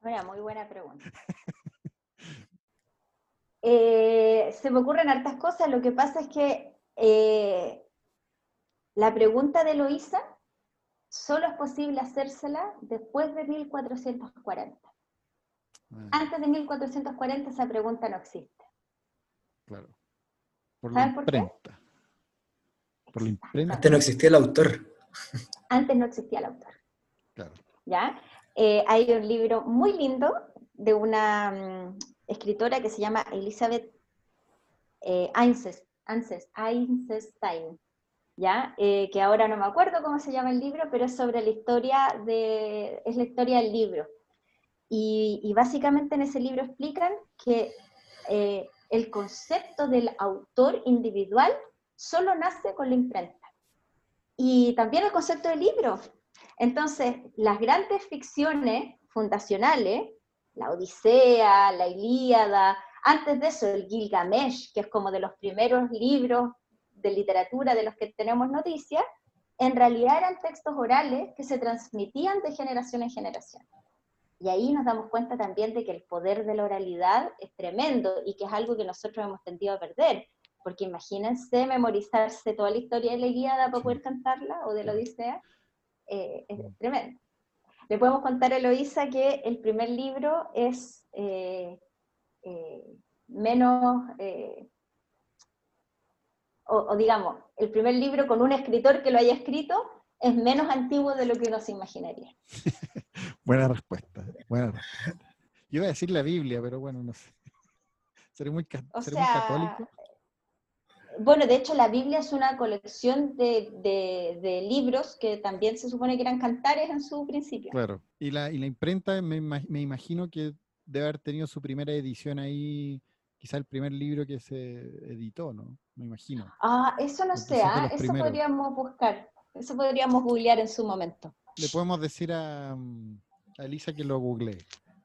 Una muy buena pregunta. Eh, se me ocurren hartas cosas, lo que pasa es que eh, la pregunta de Eloísa solo es posible hacérsela después de 1440. Ah. Antes de 1440 esa pregunta no existe. Claro. Por ¿Saben por qué? por la imprenta. Antes no existía el autor. Antes no existía el autor. Claro. ¿Ya? Eh, hay un libro muy lindo de una mm, escritora que se llama Elizabeth eh, Einstein, ¿ya? Eh, que ahora no me acuerdo cómo se llama el libro, pero es sobre la historia de, es la historia del libro. Y, básicamente en ese libro explican que eh, el concepto del autor individual solo nace con la imprenta. Y también el concepto del libro. Entonces, las grandes ficciones fundacionales, la Odisea, la Ilíada, antes de eso el Gilgamesh, que es como de los primeros libros de literatura de los que tenemos noticias, en realidad eran textos orales que se transmitían de generación en generación. Y ahí nos damos cuenta también de que el poder de la oralidad es tremendo y que es algo que nosotros hemos tendido a perder. Porque imagínense memorizarse toda la historia de la Ilíada para poder cantarla o de la Odisea, eh, es tremendo. Le podemos contar a Eloísa que el primer libro es eh, eh, menos, o, o, digamos, el primer libro con un escritor que lo haya escrito es menos antiguo de lo que uno se imaginaría. buena respuesta, buena respuesta. Yo iba a decir la Biblia, pero bueno, no sé. Seré muy, católico. Bueno, de hecho la Biblia es una colección de, libros que también se supone que eran cantares en su principio. Claro, y la, y la imprenta me, me imagino que debe haber tenido su primera edición ahí, quizá el primer libro que se editó, ¿no? Me imagino. Ah, eso no sé, ¿ah? eso podríamos buscar. Eso podríamos googlear en su momento. Le podemos decir a, Elisa que lo googlee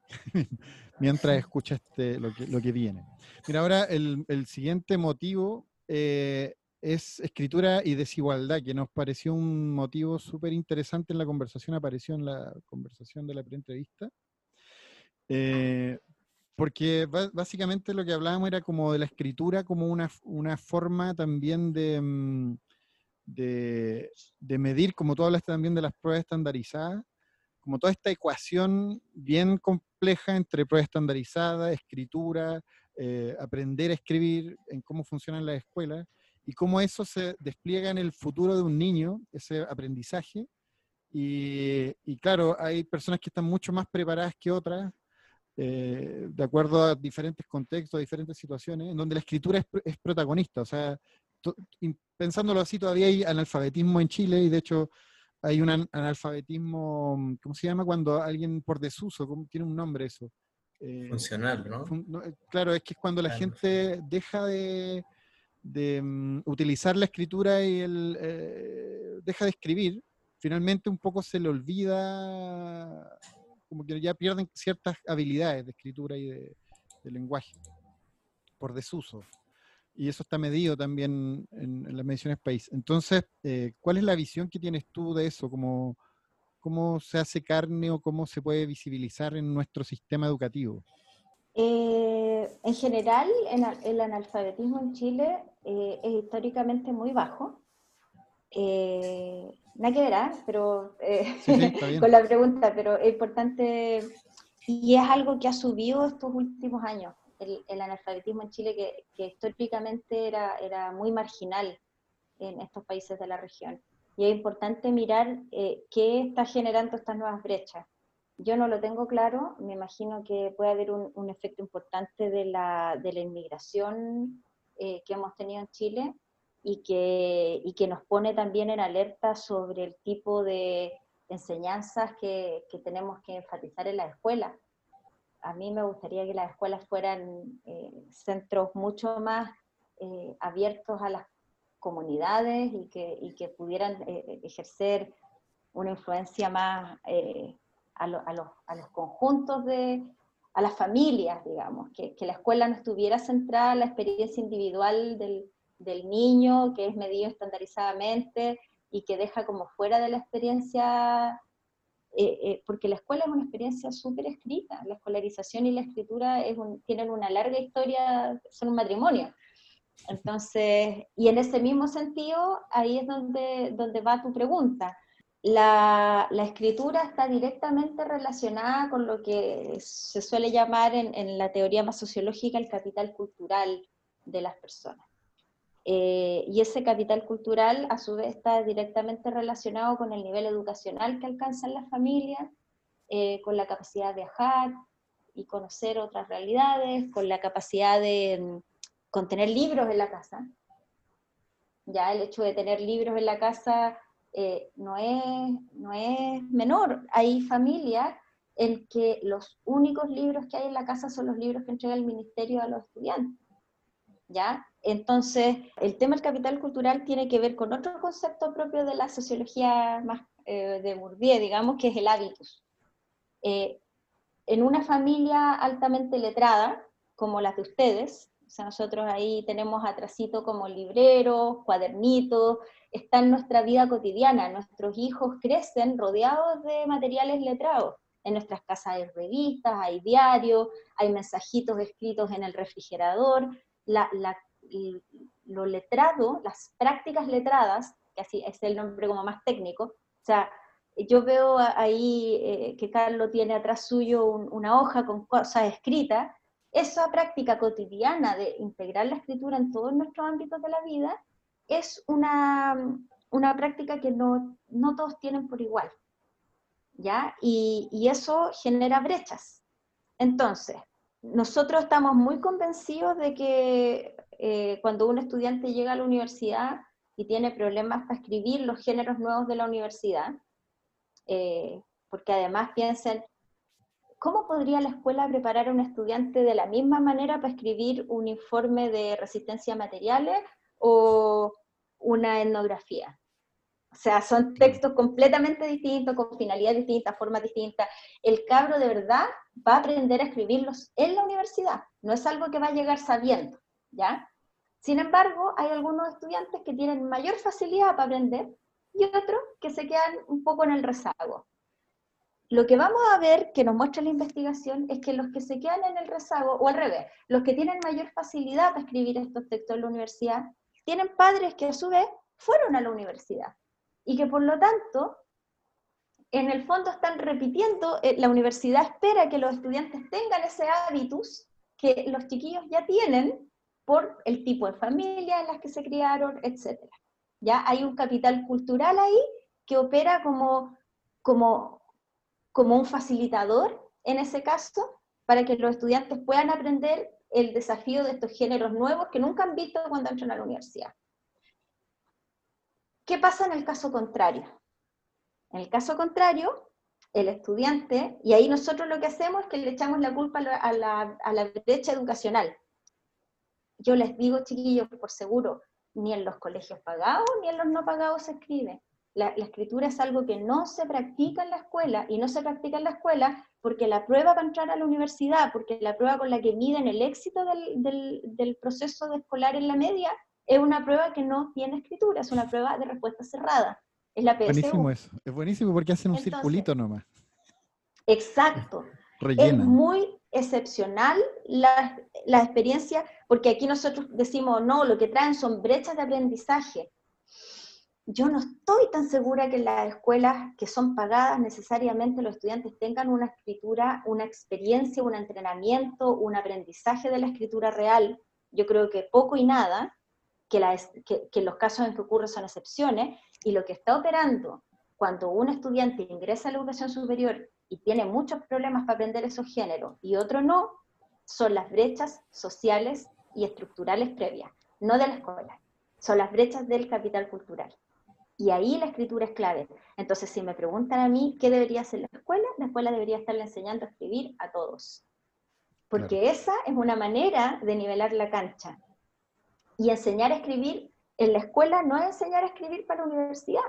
mientras escucha este, lo, que, viene. Mira, ahora el, siguiente motivo eh, es escritura y desigualdad, que nos pareció un motivo súper interesante en la conversación, apareció en la conversación de la preentrevista. Eh, porque básicamente lo que hablábamos era como de la escritura como una, una forma también de, mm, de, medir, como tú hablaste también de las pruebas estandarizadas, como toda esta ecuación bien compleja entre pruebas estandarizadas, escritura, eh, aprender a escribir, en cómo funcionan las escuelas, y cómo eso se despliega en el futuro de un niño, ese aprendizaje. Y, claro, hay personas que están mucho más preparadas que otras, eh, de acuerdo a diferentes contextos, a diferentes situaciones, en donde la escritura es, es protagonista. O sea, pensándolo así, todavía hay analfabetismo en Chile y de hecho hay un analfabetismo, ¿cómo se llama? Cuando alguien por desuso, tiene un nombre eso. Eh, Funcional, ¿no? Eh, claro, es que es cuando la gente deja de, mm, utilizar la escritura y el, eh, deja de escribir, finalmente un poco se le olvida, como que ya pierden ciertas habilidades de escritura y de lenguaje por desuso y eso está medido también en, las mediciones país. Entonces, eh, ¿cuál es la visión que tienes tú de eso? ¿Cómo, ¿Cómo se hace carne o cómo se puede visibilizar en nuestro sistema educativo? Eh, en general, el analfabetismo en Chile eh, es históricamente muy bajo. nada que verá, ¿ah? pero con la pregunta, pero es importante y es algo que ha subido estos últimos años el, analfabetismo en Chile que, históricamente era, era muy marginal en estos países de la región. Y es importante mirar eh, qué está generando estas nuevas brechas. Yo no lo tengo claro, me imagino que puede haber un, efecto importante de la, de la inmigración eh, que hemos tenido en Chile y que, y que nos pone también en alerta sobre el tipo de enseñanzas que, que tenemos que enfatizar en la escuela a mí me gustaría que las escuelas fueran eh, centros mucho más eh, abiertos a las comunidades y que, que pudieran eh, ejercer una influencia más a, los, a, los, conjuntos de, a las familias, digamos, que, que, la escuela no estuviera centrada en la experiencia individual del, del niño, que es medido estandarizadamente y que deja como fuera de la experiencia eh, eh, porque la escuela es una experiencia súper escrita, la escolarización y la escritura es tienen una larga historia, son un matrimonio. Entonces, y en ese mismo sentido, ahí es donde, donde va tu pregunta. La, la, escritura está directamente relacionada con lo que se suele llamar en, en, la teoría más sociológica el capital cultural de las personas. Eh, y ese capital cultural, a su vez, está directamente relacionado con el nivel educacional que alcanzan las familias, eh, con la capacidad de viajar y conocer otras realidades, con la capacidad de mm, contener libros en la casa. Ya el hecho de tener libros en la casa eh, no, es, no es menor. Hay familias en que los únicos libros que hay en la casa son los libros que entrega el ministerio a los estudiantes. ¿Ya? Entonces, el tema del capital cultural tiene que ver con otro concepto propio de la sociología más eh, de Bourdieu, digamos, que es el hábitus. Eh, en una familia altamente letrada, como las de ustedes, o sea, nosotros ahí tenemos atrasito como libreros, cuadernitos, está en nuestra vida cotidiana. Nuestros hijos crecen rodeados de materiales letrados. En nuestras casas hay revistas, hay diarios, hay mensajitos escritos en el refrigerador. La, lo letrado, las prácticas letradas, que así es el nombre como más técnico, o sea, yo veo ahí eh, que Carlos tiene atrás suyo una hoja con cosas escritas, esa práctica cotidiana de integrar la escritura en todos nuestros ámbitos de la vida es una, una práctica que no, no, todos tienen por igual, ¿ya? Y, y eso genera brechas. Entonces, nosotros estamos muy convencidos de que eh, cuando un estudiante llega a la universidad y tiene problemas para escribir los géneros nuevos de la universidad, eh, porque además piensen, ¿cómo podría la escuela preparar a un estudiante de la misma manera para escribir un informe de resistencia a materiales o una etnografía? O sea, son textos completamente distintos, con finalidades distintas, formas distintas. El cabro de verdad va a aprender a escribirlos en la universidad, no es algo que va a llegar sabiendo, ¿ya? Sin embargo, hay algunos estudiantes que tienen mayor facilidad para aprender y otros que se quedan un poco en el rezago. Lo que vamos a ver que nos muestra la investigación es que los que se quedan en el rezago, o al revés, los que tienen mayor facilidad para escribir estos textos en la universidad, tienen padres que a su vez fueron a la universidad y que por lo tanto, en el fondo están repitiendo, eh, la universidad espera que los estudiantes tengan ese hábitus que los chiquillos ya tienen por el tipo de familia en las que se criaron, etc. Ya hay un capital cultural ahí que opera como, como, como un facilitador en ese caso para que los estudiantes puedan aprender el desafío de estos géneros nuevos que nunca han visto cuando entran a la universidad. ¿Qué pasa en el caso contrario? En el caso contrario, el estudiante, y ahí nosotros lo que hacemos es que le echamos la culpa a la, a la brecha educacional yo les digo, chiquillos, por seguro, ni en los colegios pagados ni en los no pagados se escribe. La, escritura es algo que no se practica en la escuela y no se practica en la escuela porque la prueba para entrar a la universidad, porque la prueba con la que miden el éxito del, del, proceso escolar en la media es una prueba que no tiene escritura, es una prueba de respuesta cerrada. Es la PSU. Buenísimo eso, es buenísimo porque hacen un circulito nomás. Exacto. Es muy excepcional la, la, experiencia, porque aquí nosotros decimos, no, lo que traen son brechas de aprendizaje. Yo no estoy tan segura que en las escuelas que son pagadas necesariamente los estudiantes tengan una escritura, una experiencia, un entrenamiento, un aprendizaje de la escritura real. Yo creo que poco y nada, que, la, que, que los casos en que ocurre son excepciones, y lo que está operando cuando un estudiante ingresa a la educación superior y tiene muchos problemas para aprender esos géneros y otro no, son las brechas sociales y estructurales previas, no de la escuela, son las brechas del capital cultural. Y ahí la escritura es clave. Entonces, si me preguntan a mí qué debería hacer la escuela, la escuela debería estarle enseñando a escribir a todos. Porque esa es una manera de nivelar la cancha. Y enseñar a escribir en la escuela no es enseñar a escribir para la universidad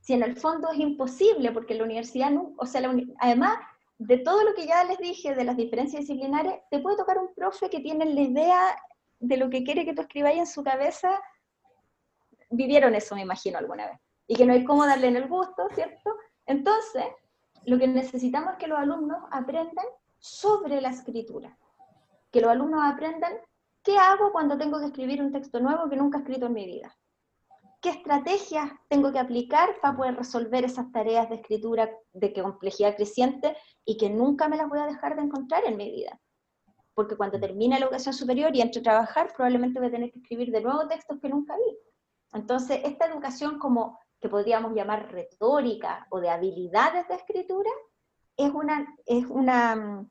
si en el fondo es imposible, porque la universidad, no, o sea, además de todo lo que ya les dije de las diferencias disciplinares, te puede tocar un profe que tiene la idea de lo que quiere que tú escribáis en su cabeza, vivieron eso, me imagino, alguna vez, y que no hay cómo darle en el gusto, ¿cierto? Entonces, lo que necesitamos es que los alumnos aprendan sobre la escritura, que los alumnos aprendan qué hago cuando tengo que escribir un texto nuevo que nunca he escrito en mi vida qué estrategias tengo que aplicar para poder resolver esas tareas de escritura de complejidad creciente y que nunca me las voy a dejar de encontrar en mi vida. porque cuando termine la educación superior y entre a trabajar, probablemente voy a tener que escribir de nuevo textos que nunca vi. Entonces, esta educación como que podríamos llamar retórica o de habilidades de escritura, es, una, es una, mm,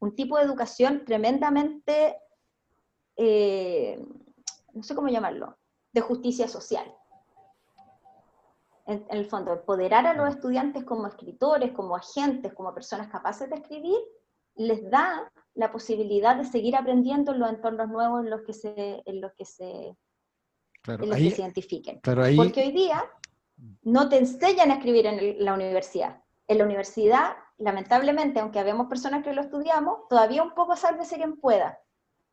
un tipo de educación tremendamente, eh, no sé cómo llamarlo, de justicia social. En, el fondo, empoderar a los estudiantes como escritores, como agentes, como personas capaces de escribir, les da la posibilidad de seguir aprendiendo en los entornos nuevos en los que se, en los que se, en los que se identifiquen. Porque hoy día no te enseñan a escribir en la universidad. En la universidad, lamentablemente, aunque habemos personas que lo estudiamos, todavía un poco sálvese quien pueda.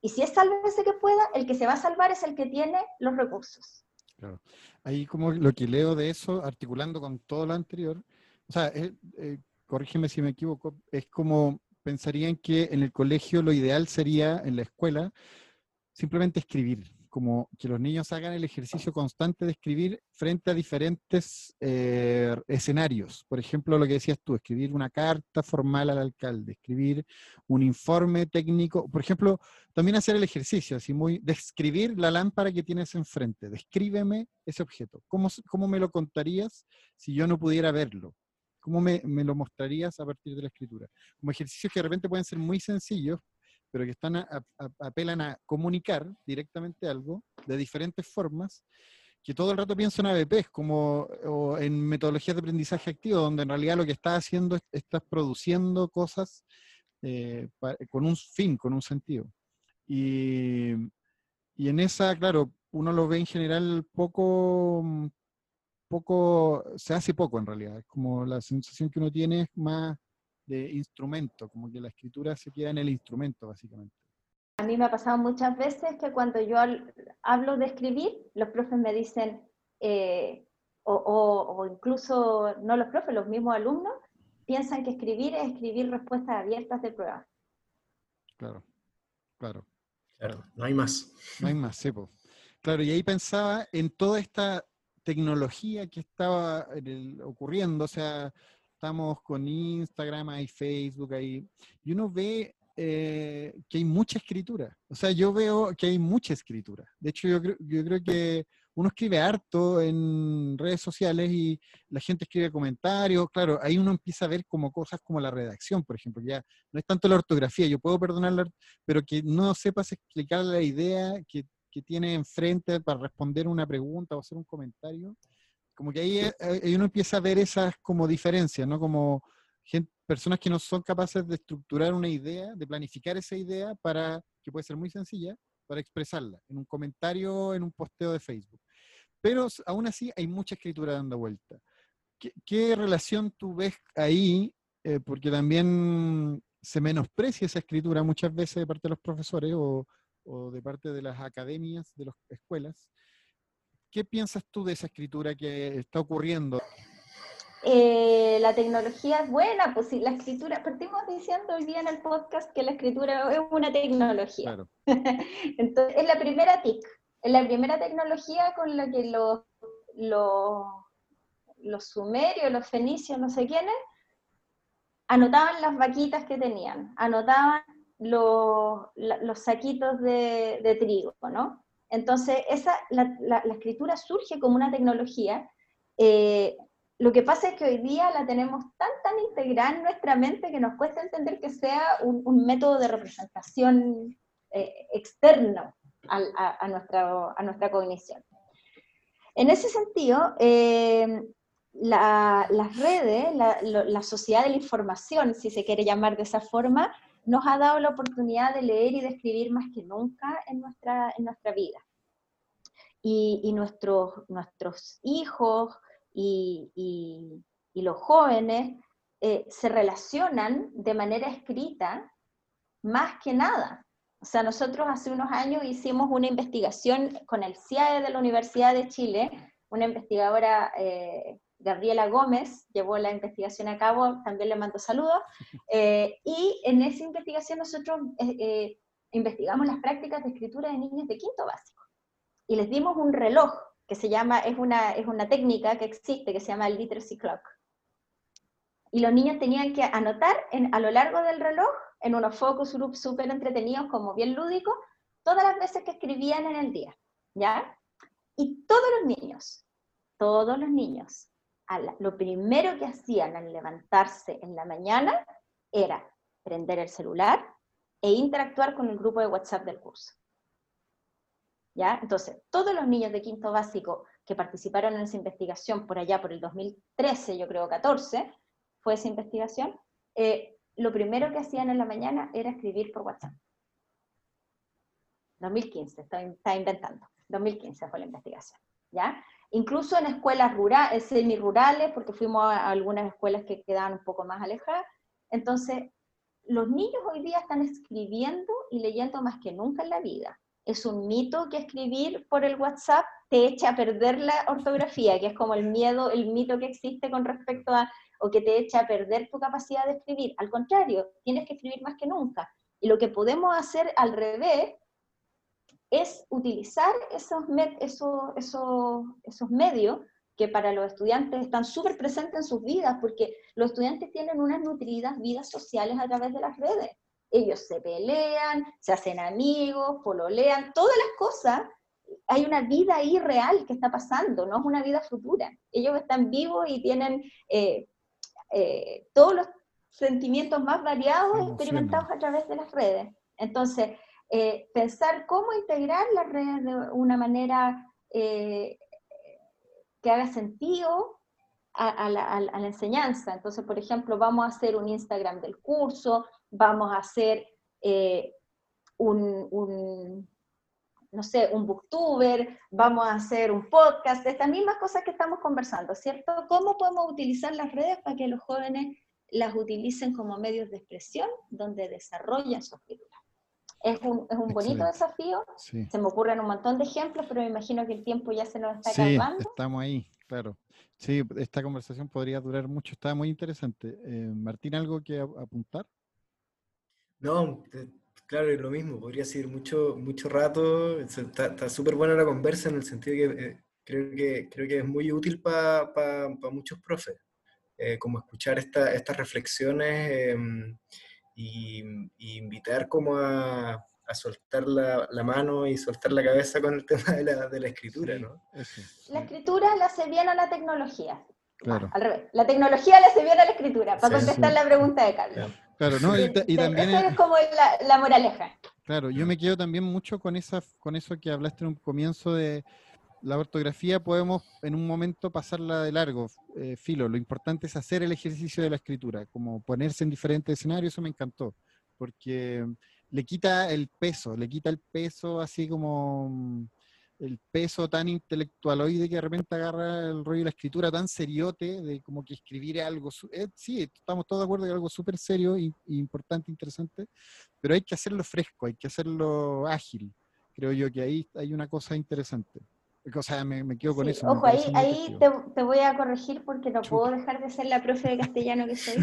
Y si es sálvese que pueda, el que se va a salvar es el que tiene los recursos. Claro. Ahí como lo que leo de eso, articulando con todo lo anterior, o sea, eh, corrígeme si me equivoco, es como pensarían que en el colegio lo ideal sería, en la escuela, simplemente escribir, como que los niños hagan el ejercicio constante de escribir frente a diferentes eh, escenarios. Por ejemplo, lo que decías tú, escribir una carta formal al alcalde, escribir un informe técnico. Por ejemplo, también hacer el ejercicio, así muy, describir la lámpara que tienes enfrente. Descríbeme ese objeto. ¿Cómo, cómo me lo contarías si yo no pudiera verlo? ¿Cómo me, lo mostrarías a partir de la escritura? Como ejercicios que de repente pueden ser muy sencillos, pero que están apelan a comunicar directamente algo de diferentes formas, que todo el rato pienso en ABPs, como o en metodologías de aprendizaje activo, donde en realidad lo que estás haciendo es estás produciendo cosas eh, con un fin, con un sentido. Y, y en esa, claro, uno lo ve en general poco, poco, se hace poco en realidad, como la sensación que uno tiene es más de instrumento, como que la escritura se queda en el instrumento básicamente. A mí me ha pasado muchas veces que cuando yo hablo de escribir, los profes me dicen, eh, o, o, incluso no los profes, los mismos alumnos, piensan que escribir es escribir respuestas abiertas de prueba. Claro, claro. Claro, no hay más. No hay más, sí, Claro, y ahí pensaba en toda esta tecnología que estaba ocurriendo, o sea, estamos con Instagram, hay Facebook, ahí, y uno ve eh, que hay mucha escritura. O sea, yo veo que hay mucha escritura. De hecho, yo creo, yo creo que uno escribe harto en redes sociales y la gente escribe comentarios. Claro, ahí uno empieza a ver como cosas como la redacción, por ejemplo, ya no es tanto la ortografía, yo puedo perdonarla, pero que no sepas explicar la idea que que tiene enfrente para responder una pregunta o hacer un comentario, como que ahí, eh, uno empieza a ver esas como diferencias, ¿no? Como personas que no son capaces de estructurar una idea, de planificar esa idea para, que puede ser muy sencilla, para expresarla en un comentario, en un posteo de Facebook. Pero aún así hay mucha escritura dando vuelta. ¿Qué, relación tú ves ahí? Eh, porque también se menosprecia esa escritura muchas veces de parte de los profesores o, o de parte de las academias, de las escuelas. ¿Qué piensas tú de esa escritura que está ocurriendo? Eh, la tecnología es buena, pues sí, la escritura, partimos diciendo hoy día en el podcast que la escritura es una tecnología. Entonces, es la primera TIC, es la primera tecnología con la que los, los, los sumerios, los fenicios, no sé quiénes, anotaban las vaquitas que tenían, anotaban los, los saquitos de, trigo, ¿no? Entonces, esa, la, escritura surge como una tecnología. Eh, lo que pasa es que hoy día la tenemos tan, tan integrada en nuestra mente que nos cuesta entender que sea un, método de representación eh, externo a, nuestra, a nuestra cognición. En ese sentido, eh, las redes, la, la, sociedad de la información, si se quiere llamar de esa forma, nos ha dado la oportunidad de leer y de escribir más que nunca en nuestra, en nuestra vida. Y, nuestros, nuestros hijos y, los jóvenes eh, se relacionan de manera escrita más que nada. O sea, nosotros hace unos años hicimos una investigación con el CIAE de la Universidad de Chile, una investigadora eh, Gabriela Gómez llevó la investigación a cabo, también le mando saludos, eh, y en esa investigación nosotros eh, eh, investigamos las prácticas de escritura de niños de quinto básico, y les dimos un reloj que se llama, es una, es una técnica que existe, que se llama el literacy clock. Y los niños tenían que anotar en, a lo largo del reloj en unos focus groups súper entretenidos, como bien lúdicos, todas las veces que escribían en el día, ¿ya? Y todos los niños, todos los niños, lo primero que hacían al levantarse en la mañana era prender el celular e interactuar con el grupo de WhatsApp del curso. ¿Ya? Entonces, todos los niños de quinto básico que participaron en esa investigación por allá, por el 2013, yo creo 14, fue esa investigación, eh, lo primero que hacían en la mañana era escribir por WhatsApp. 2015, está, inventando. 2015 fue la investigación. ¿ya? Incluso en escuelas rurales, eh, semi-rurales, porque fuimos a algunas escuelas que quedaban un poco más alejadas. Entonces, los niños hoy día están escribiendo y leyendo más que nunca en la vida. Es un mito que escribir por el WhatsApp te echa a perder la ortografía, que es como el miedo, el mito que existe con respecto a, o que te echa a perder tu capacidad de escribir. Al contrario, tienes que escribir más que nunca. Y lo que podemos hacer al revés es utilizar esos, esos, esos, esos medios que para los estudiantes están súper presentes en sus vidas, porque los estudiantes tienen unas nutridas vidas sociales a través de las redes. Ellos se pelean, se hacen amigos, pololean, todas las cosas. Hay una vida ahí real que está pasando, no es una vida futura. Ellos están vivos y tienen eh, eh, todos los sentimientos más variados experimentados a través de las redes. Entonces, eh, pensar cómo integrar las redes de una manera eh, que haga sentido a, la, enseñanza. Entonces, por ejemplo, vamos a hacer un Instagram del curso, vamos a hacer eh, un, no sé, un booktuber, vamos a hacer un podcast, estas mismas cosas que estamos conversando, ¿cierto? ¿Cómo podemos utilizar las redes para que los jóvenes las utilicen como medios de expresión donde desarrollan su escritura? Es un, es un bonito desafío. Se me ocurren un montón de ejemplos, pero me imagino que el tiempo ya se nos está sí, Estamos ahí, claro. Sí, esta conversación podría durar mucho, está muy interesante. Eh, Martín, ¿algo que apuntar? No, claro, es lo mismo, podría seguir mucho, mucho rato. Está súper buena la conversa en el sentido que eh, creo que creo que es muy útil para muchos profes, eh, como escuchar esta, estas reflexiones y, invitar como a, a soltar la, la, mano y soltar la cabeza con el tema de la, de la escritura, ¿no? La escritura le hace bien a la tecnología. Claro. al revés, la tecnología le hace bien a la escritura, para contestar la pregunta de Carlos. Claro, ¿no? Y, también... es como la, la, moraleja. Claro, yo me quedo también mucho con, esa, con eso que hablaste en un comienzo de la ortografía podemos en un momento pasarla de largo, eh, filo. Lo importante es hacer el ejercicio de la escritura, como ponerse en diferentes escenarios, eso me encantó, porque le quita el peso, le quita el peso así como mm, el peso tan intelectual hoy de que de repente agarra el rollo de la escritura tan seriote, de como que escribir algo, eh, sí, estamos todos de acuerdo que es algo súper serio, y, importante, interesante, pero hay que hacerlo fresco, hay que hacerlo ágil. Creo yo que ahí hay una cosa interesante. O sea, me, quedo con eso. Ojo, ahí, ahí te, voy a corregir porque no puedo dejar de ser la profe de castellano que soy.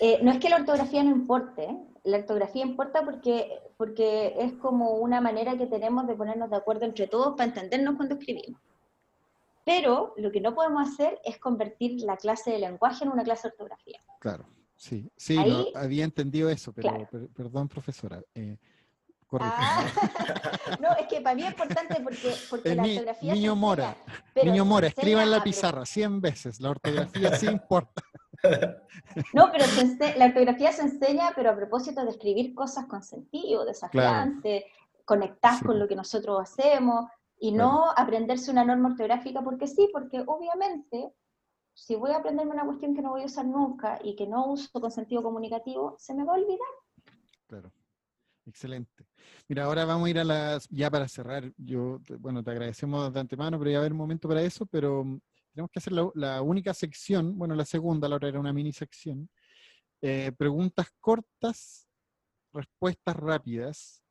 Eh, no es que la ortografía no importe, ¿eh? la ortografía importa porque, porque es como una manera que tenemos de ponernos de acuerdo entre todos para entendernos cuando escribimos. Pero lo que no podemos hacer es convertir la clase de lenguaje en una clase de ortografía. Claro, sí, sí, había entendido eso, pero perdón, profesora. Eh, Ah, no, es que para mí es importante porque, porque la ortografía. Niño Mora, niño Mora, escriba en la pizarra 100 veces, la ortografía sí importa. No, pero la ortografía se enseña, pero a propósito de escribir cosas con sentido, desafiante, conectar con lo que nosotros hacemos y no aprenderse una norma ortográfica porque sí, porque obviamente si voy a aprenderme una cuestión que no voy a usar nunca y que no uso con sentido comunicativo, se me va a olvidar. Claro. Excelente. Mira, ahora vamos a ir a las, ya para cerrar, yo, bueno, te agradecemos de antemano, pero ya va a haber un momento para eso, pero mm, tenemos que hacer la, única sección, bueno, la segunda, la otra era una mini sección, eh, preguntas cortas, respuestas rápidas,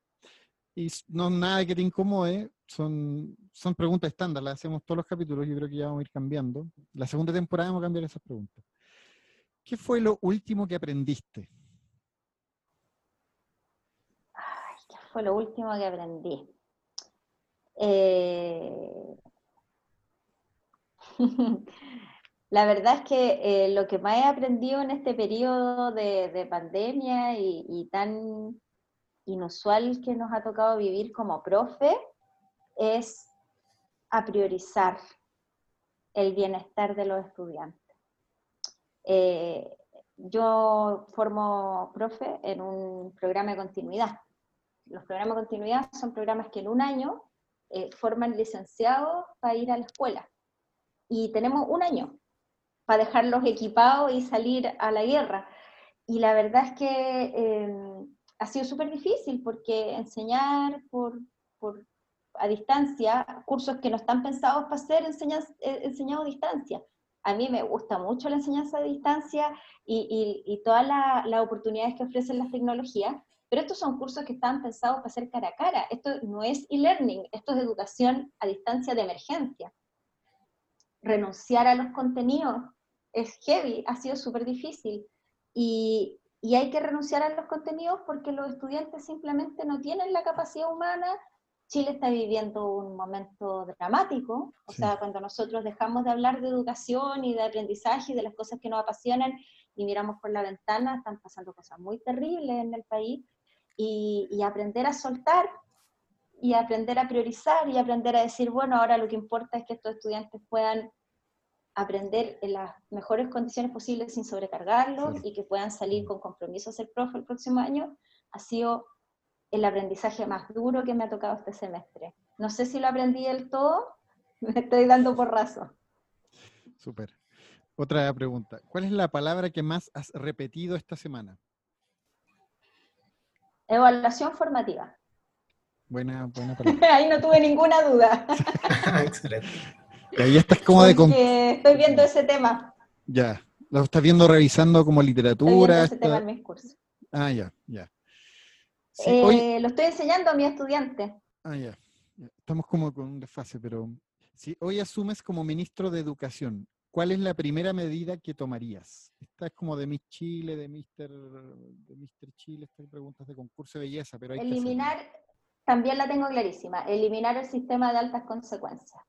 y no nada que te incomode, son, son preguntas estándar, las hacemos todos los capítulos, yo creo que ya vamos a ir cambiando. La segunda temporada vamos a cambiar esas preguntas. ¿Qué fue lo último que aprendiste? Fue lo último que aprendí. Eh, La verdad es que eh, lo que más he aprendido en este periodo de, pandemia y, tan inusual que nos ha tocado vivir como profe es a priorizar el bienestar de los estudiantes. Eh, yo formo profe en un programa de continuidad. Los programas de continuidad son programas que en un año eh, forman licenciados para ir a la escuela. Y tenemos un año para dejarlos equipados y salir a la guerra. Y la verdad es que em, ha sido súper difícil porque enseñar por, a distancia, cursos que no están pensados para ser eh, enseñados a distancia. A mí me gusta mucho la enseñanza a distancia y, todas las oportunidades que ofrecen las tecnologías, pero estos son cursos que están pensados para ser cara a cara. Esto no es e-learning, esto es educación a distancia de emergencia. Renunciar a los contenidos es heavy, ha sido súper difícil. Y, y hay que renunciar a los contenidos porque los estudiantes simplemente no tienen la capacidad humana. Chile está viviendo un momento dramático, o sea, cuando nosotros dejamos de hablar de educación y de aprendizaje y de las cosas que nos apasionan y miramos por la ventana, están pasando cosas muy terribles en el país y, y aprender a soltar y aprender a priorizar y aprender a decir, bueno, ahora lo que importa es que estos estudiantes puedan aprender en las mejores condiciones posibles sin sobrecargarlos y que puedan salir con compromiso a ser profe el próximo año, ha sido el aprendizaje más duro que me ha tocado este semestre. No sé si lo aprendí del todo, me estoy dando por razón. Súper. Otra pregunta. ¿Cuál es la palabra que más has repetido esta semana? Evaluación formativa. Buena, buena palabra. Ahí no tuve ninguna duda. Excelente. Y ahí estás como de... estoy viendo ese tema. Ya, lo estás viendo revisando como literatura. Estoy viendo ese tema en mis cursos. Ah, ya, ya. Eh, lo estoy enseñando a mi estudiante. Ah, ya. Estamos como con un desfase, pero si hoy asumes como ministro de Educación, ¿cuál es la primera medida que tomarías? Esta es como de Miss Chile, de Mister, de Mister Chile, estas preguntas de concurso de belleza, pero hay Eliminar, también la tengo clarísima, eliminar el sistema de altas consecuencias.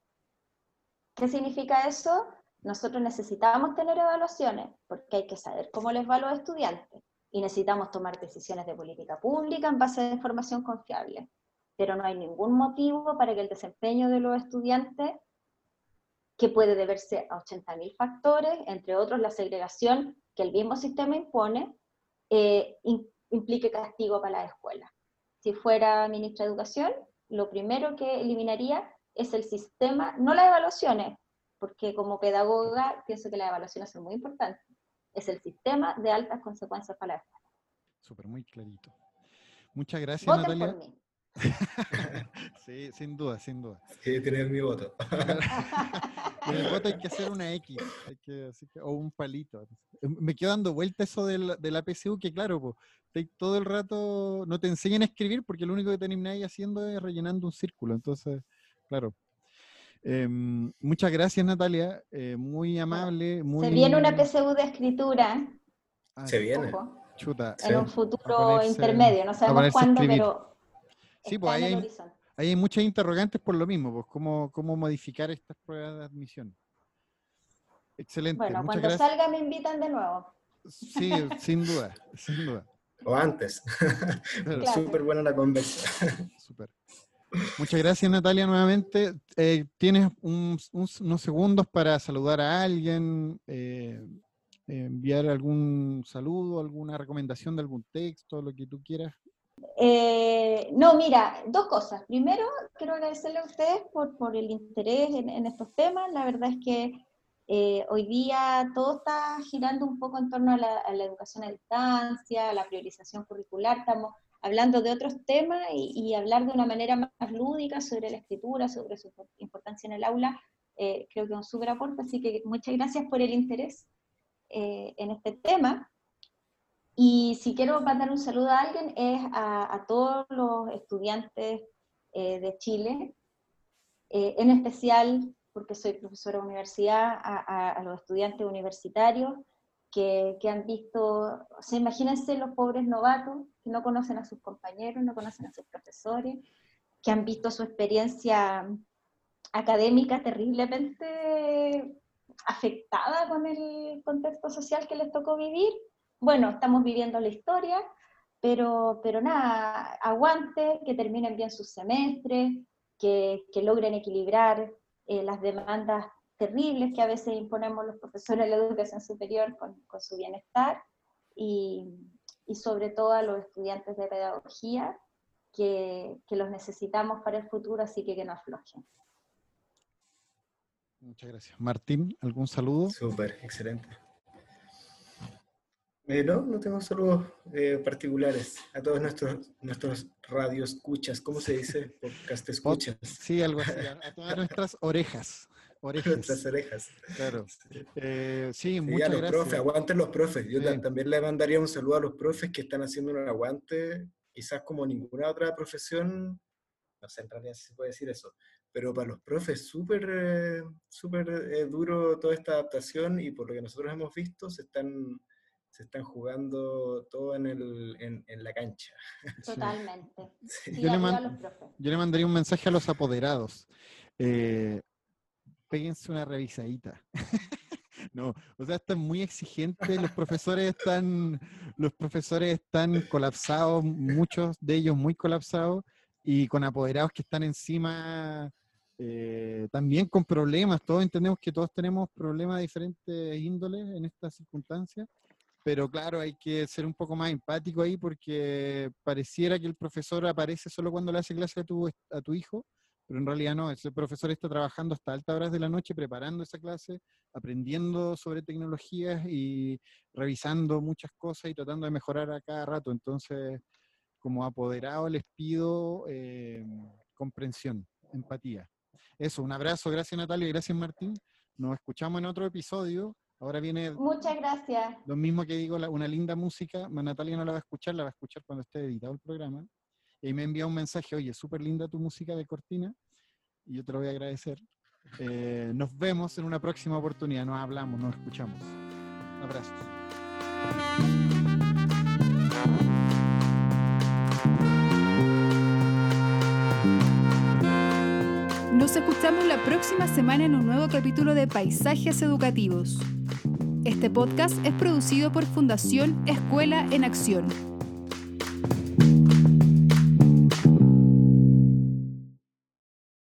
¿Qué significa eso? Nosotros necesitamos tener evaluaciones porque hay que saber cómo les va a los estudiantes y necesitamos tomar decisiones de política pública en base a información confiable. Pero no hay ningún motivo para que el desempeño de los estudiantes, que puede deberse a 80.000 factores, entre otros la segregación que el mismo sistema impone, eh, implique castigo para la escuela. Si fuera ministra de Educación, lo primero que eliminaría es el sistema, no las evaluaciones, porque como pedagoga pienso que las evaluaciones son muy importantes, es el sistema de altas consecuencias para la escuela. Súper, muy clarito. Muchas gracias, Natalia. sí, sin duda, sin duda. Sí, tener mi voto. en el voto hay que hacer una X, o un palito. Me quedo dando vuelta eso del, de la PSU, que claro, pues, todo el rato no te enseñan a escribir porque lo único que ahí haciendo es rellenando un círculo. Entonces, Claro. Em, muchas gracias, Natalia. Eh, muy amable. Muy... Se viene una PSU de escritura. Se viene. Chuta. En un futuro intermedio, no sabemos cuándo, pero. Sí, pues ahí hay, hay, muchas interrogantes por lo mismo, pues cómo, cómo modificar estas pruebas de admisión. Excelente. Bueno, cuando salga me invitan de nuevo. Sí, sin duda, sin duda. O antes. Súper buena la conversación. Súper. Muchas gracias, Natalia, nuevamente. Eh, tienes unos segundos para saludar a alguien, eh, enviar algún saludo, alguna recomendación de algún texto, lo que tú quieras. Eh, no, mira, dos cosas. Primero, quiero agradecerle a ustedes por, el interés en, estos temas. La verdad es que hoy día todo está girando un poco en torno a la, a la educación a distancia, a la priorización curricular. Estamos hablando de otros temas y, hablar de una manera más lúdica sobre la escritura, sobre su importancia en el aula, eh, creo que es un súper aporte, así que muchas gracias por el interés eh, en este tema. Y si quiero mandar un saludo a alguien es a, todos los estudiantes eh, de Chile, en especial porque soy profesora de universidad, a, a los estudiantes universitarios, que, han visto, o sea, imagínense los pobres novatos que no conocen a sus compañeros, no conocen a sus profesores, que han visto su experiencia académica terriblemente afectada con el contexto social que les tocó vivir. Bueno, estamos viviendo la historia, pero, pero nada, aguante, que terminen bien sus semestres, que, que logren equilibrar eh, las demandas terribles que a veces imponemos los profesores de la educación superior con, con su bienestar y, y, sobre todo a los estudiantes de pedagogía que, que, los necesitamos para el futuro, así que que no aflojen. Muchas gracias. Martín, ¿algún saludo? Súper, excelente. Eh, no, no tengo saludos eh, particulares a todos nuestros, nuestros radioescuchas, ¿cómo se dice? Podcast escuchas. Sí, algo así, a, todas nuestras orejas. Orejas. Nuestras orejas. Claro. Eh, sí, sí, muchas los gracias. profes, aguanten los profes. Yo también le mandaría un saludo a los profes que están haciendo un aguante, quizás como ninguna otra profesión, no sé en realidad si se puede decir eso, pero para los profes súper eh, súper eh, duro toda esta adaptación y por lo que nosotros hemos visto se están se están jugando todo en, el, en, en la cancha. Totalmente. Sí. Yo, le man, yo, le mandaría un mensaje a los apoderados. Eh, péguense una revisadita. no, o sea, están muy exigentes, los profesores están, los profesores están colapsados, muchos de ellos muy colapsados, y con apoderados que están encima eh, también con problemas. Todos entendemos que todos tenemos problemas de diferentes índoles en estas circunstancias, pero claro, hay que ser un poco más empático ahí porque pareciera que el profesor aparece solo cuando le hace clase a tu, a tu hijo, pero en realidad no, ese profesor está trabajando hasta altas horas de la noche preparando esa clase, aprendiendo sobre tecnologías y revisando muchas cosas y tratando de mejorar a cada rato. Entonces, como apoderado les pido eh, comprensión, empatía. Eso, un abrazo, gracias Natalia, gracias Martín. Nos escuchamos en otro episodio. Ahora viene... Muchas gracias. Lo mismo que digo, una linda música. Natalia no la va a escuchar, la va a escuchar cuando esté editado el programa. Y me envía un mensaje, oye, súper linda tu música de cortina. Y yo te lo voy a agradecer. Eh, nos vemos en una próxima oportunidad. Nos hablamos, nos escuchamos. Abrazos. Nos escuchamos la próxima semana en un nuevo capítulo de Paisajes Educativos. Este podcast es producido por Fundación Escuela en Acción